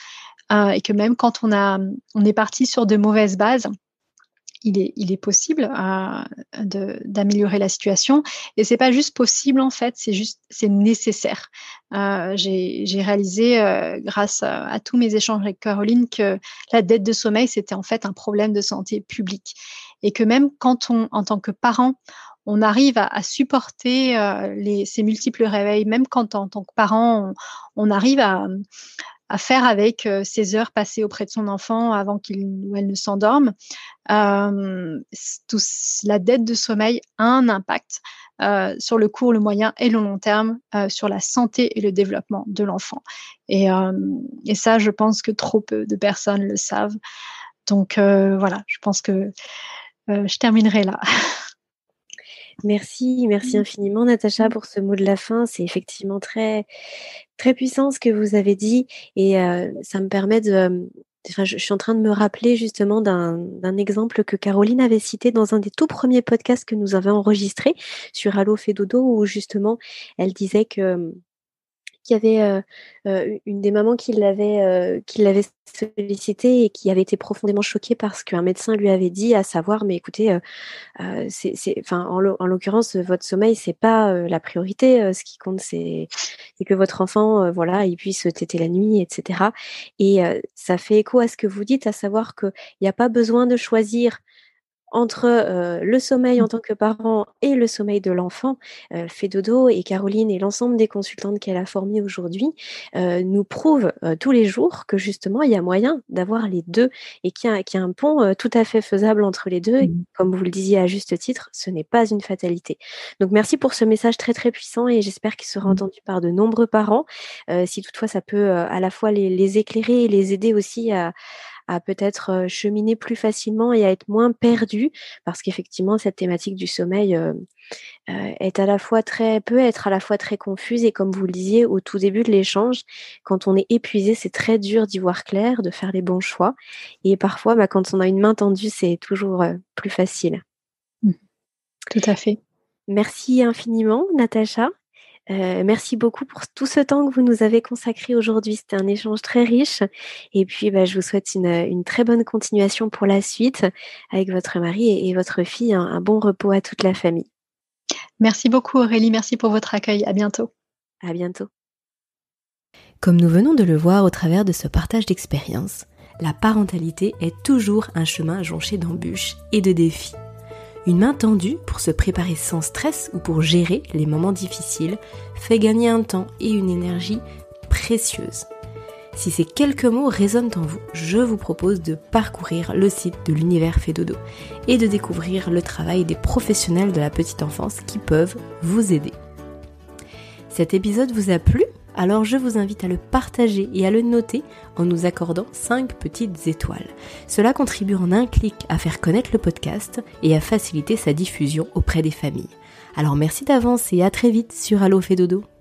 euh, et que même quand on, a, on est parti sur de mauvaises bases, il est, possible d'améliorer la situation. Et c'est pas juste possible en fait, c'est juste c'est nécessaire. Euh, J'ai réalisé euh, grâce à, à, tous mes échanges avec Caroline que la dette de sommeil c'était en fait un problème de santé publique et que même quand on, en tant que parent, on arrive à, supporter euh, ces multiples réveils, même quand en tant que parent, on, arrive à, faire avec euh, ces heures passées auprès de son enfant avant qu'il ou elle ne s'endorme. Euh, la dette de sommeil a un impact sur le court, le moyen et le long terme, sur la santé et le développement de l'enfant. Et, et, ça, je pense que trop peu de personnes le savent. Donc voilà, je pense que je terminerai là. <laughs> Merci, merci mmh. infiniment Natacha pour ce mot de la fin. C'est effectivement très, très puissant ce que vous avez dit et ça me permet de. je, suis en train de me rappeler justement d'un exemple que Caroline avait cité dans un des tout premiers podcasts que nous avons enregistrés sur Allo fait dodo où justement elle disait que qu'il y avait une des mamans qui l'avait l'avait sollicité et qui avait été profondément choquée parce qu'un médecin lui avait dit à savoir mais écoutez en, l'occurrence votre sommeil c'est pas la priorité ce qui compte c'est que votre enfant voilà il puisse téter la nuit etc et ça fait écho à ce que vous dites à savoir qu'il n'y a pas besoin de choisir entre le sommeil en tant que parent et le sommeil de l'enfant, euh, Dodo et Caroline et l'ensemble des consultantes qu'elle a formées aujourd'hui nous prouvent tous les jours que justement il y a moyen d'avoir les deux et qu'il y, a un pont tout à fait faisable entre les deux. Mmh. comme vous le disiez à juste titre, ce n'est pas une fatalité. Donc merci pour ce message très très puissant et j'espère qu'il sera mmh. entendu par de nombreux parents. si toutefois ça peut à la fois les éclairer et les aider aussi à à peut-être cheminer plus facilement et à être moins perdu, parce qu'effectivement, cette thématique du sommeil est à la fois très, peut être à la fois très confuse et comme vous le disiez au tout début de l'échange, quand on est épuisé, c'est très dur d'y voir clair, de faire les bons choix. Et parfois, bah, quand on a une main tendue, c'est toujours plus facile. Mmh. Tout à fait. Merci infiniment, Natacha. Euh, merci beaucoup pour tout ce temps que vous nous avez consacré aujourd'hui. C'était un échange très riche. Et puis, bah, je vous souhaite une, très bonne continuation pour la suite avec votre mari et, votre fille. Un, bon repos à toute la famille. Merci beaucoup Aurélie. Merci pour votre accueil. À bientôt. À bientôt. Comme nous venons de le voir au travers de ce partage d'expérience, la parentalité est toujours un chemin jonché d'embûches et de défis. Une main tendue pour se préparer sans stress ou pour gérer les moments difficiles fait gagner un temps et une énergie précieuse. Si ces quelques mots résonnent en vous, je vous propose de parcourir le site de l'univers Fédodo et de découvrir le travail des professionnels de la petite enfance qui peuvent vous aider. Cet épisode vous a plu? Alors je vous invite à le partager et à le noter en nous accordant 5 petites étoiles. Cela contribue en un clic à faire connaître le podcast et à faciliter sa diffusion auprès des familles. Alors merci d'avance et à très vite sur Allo Dodo.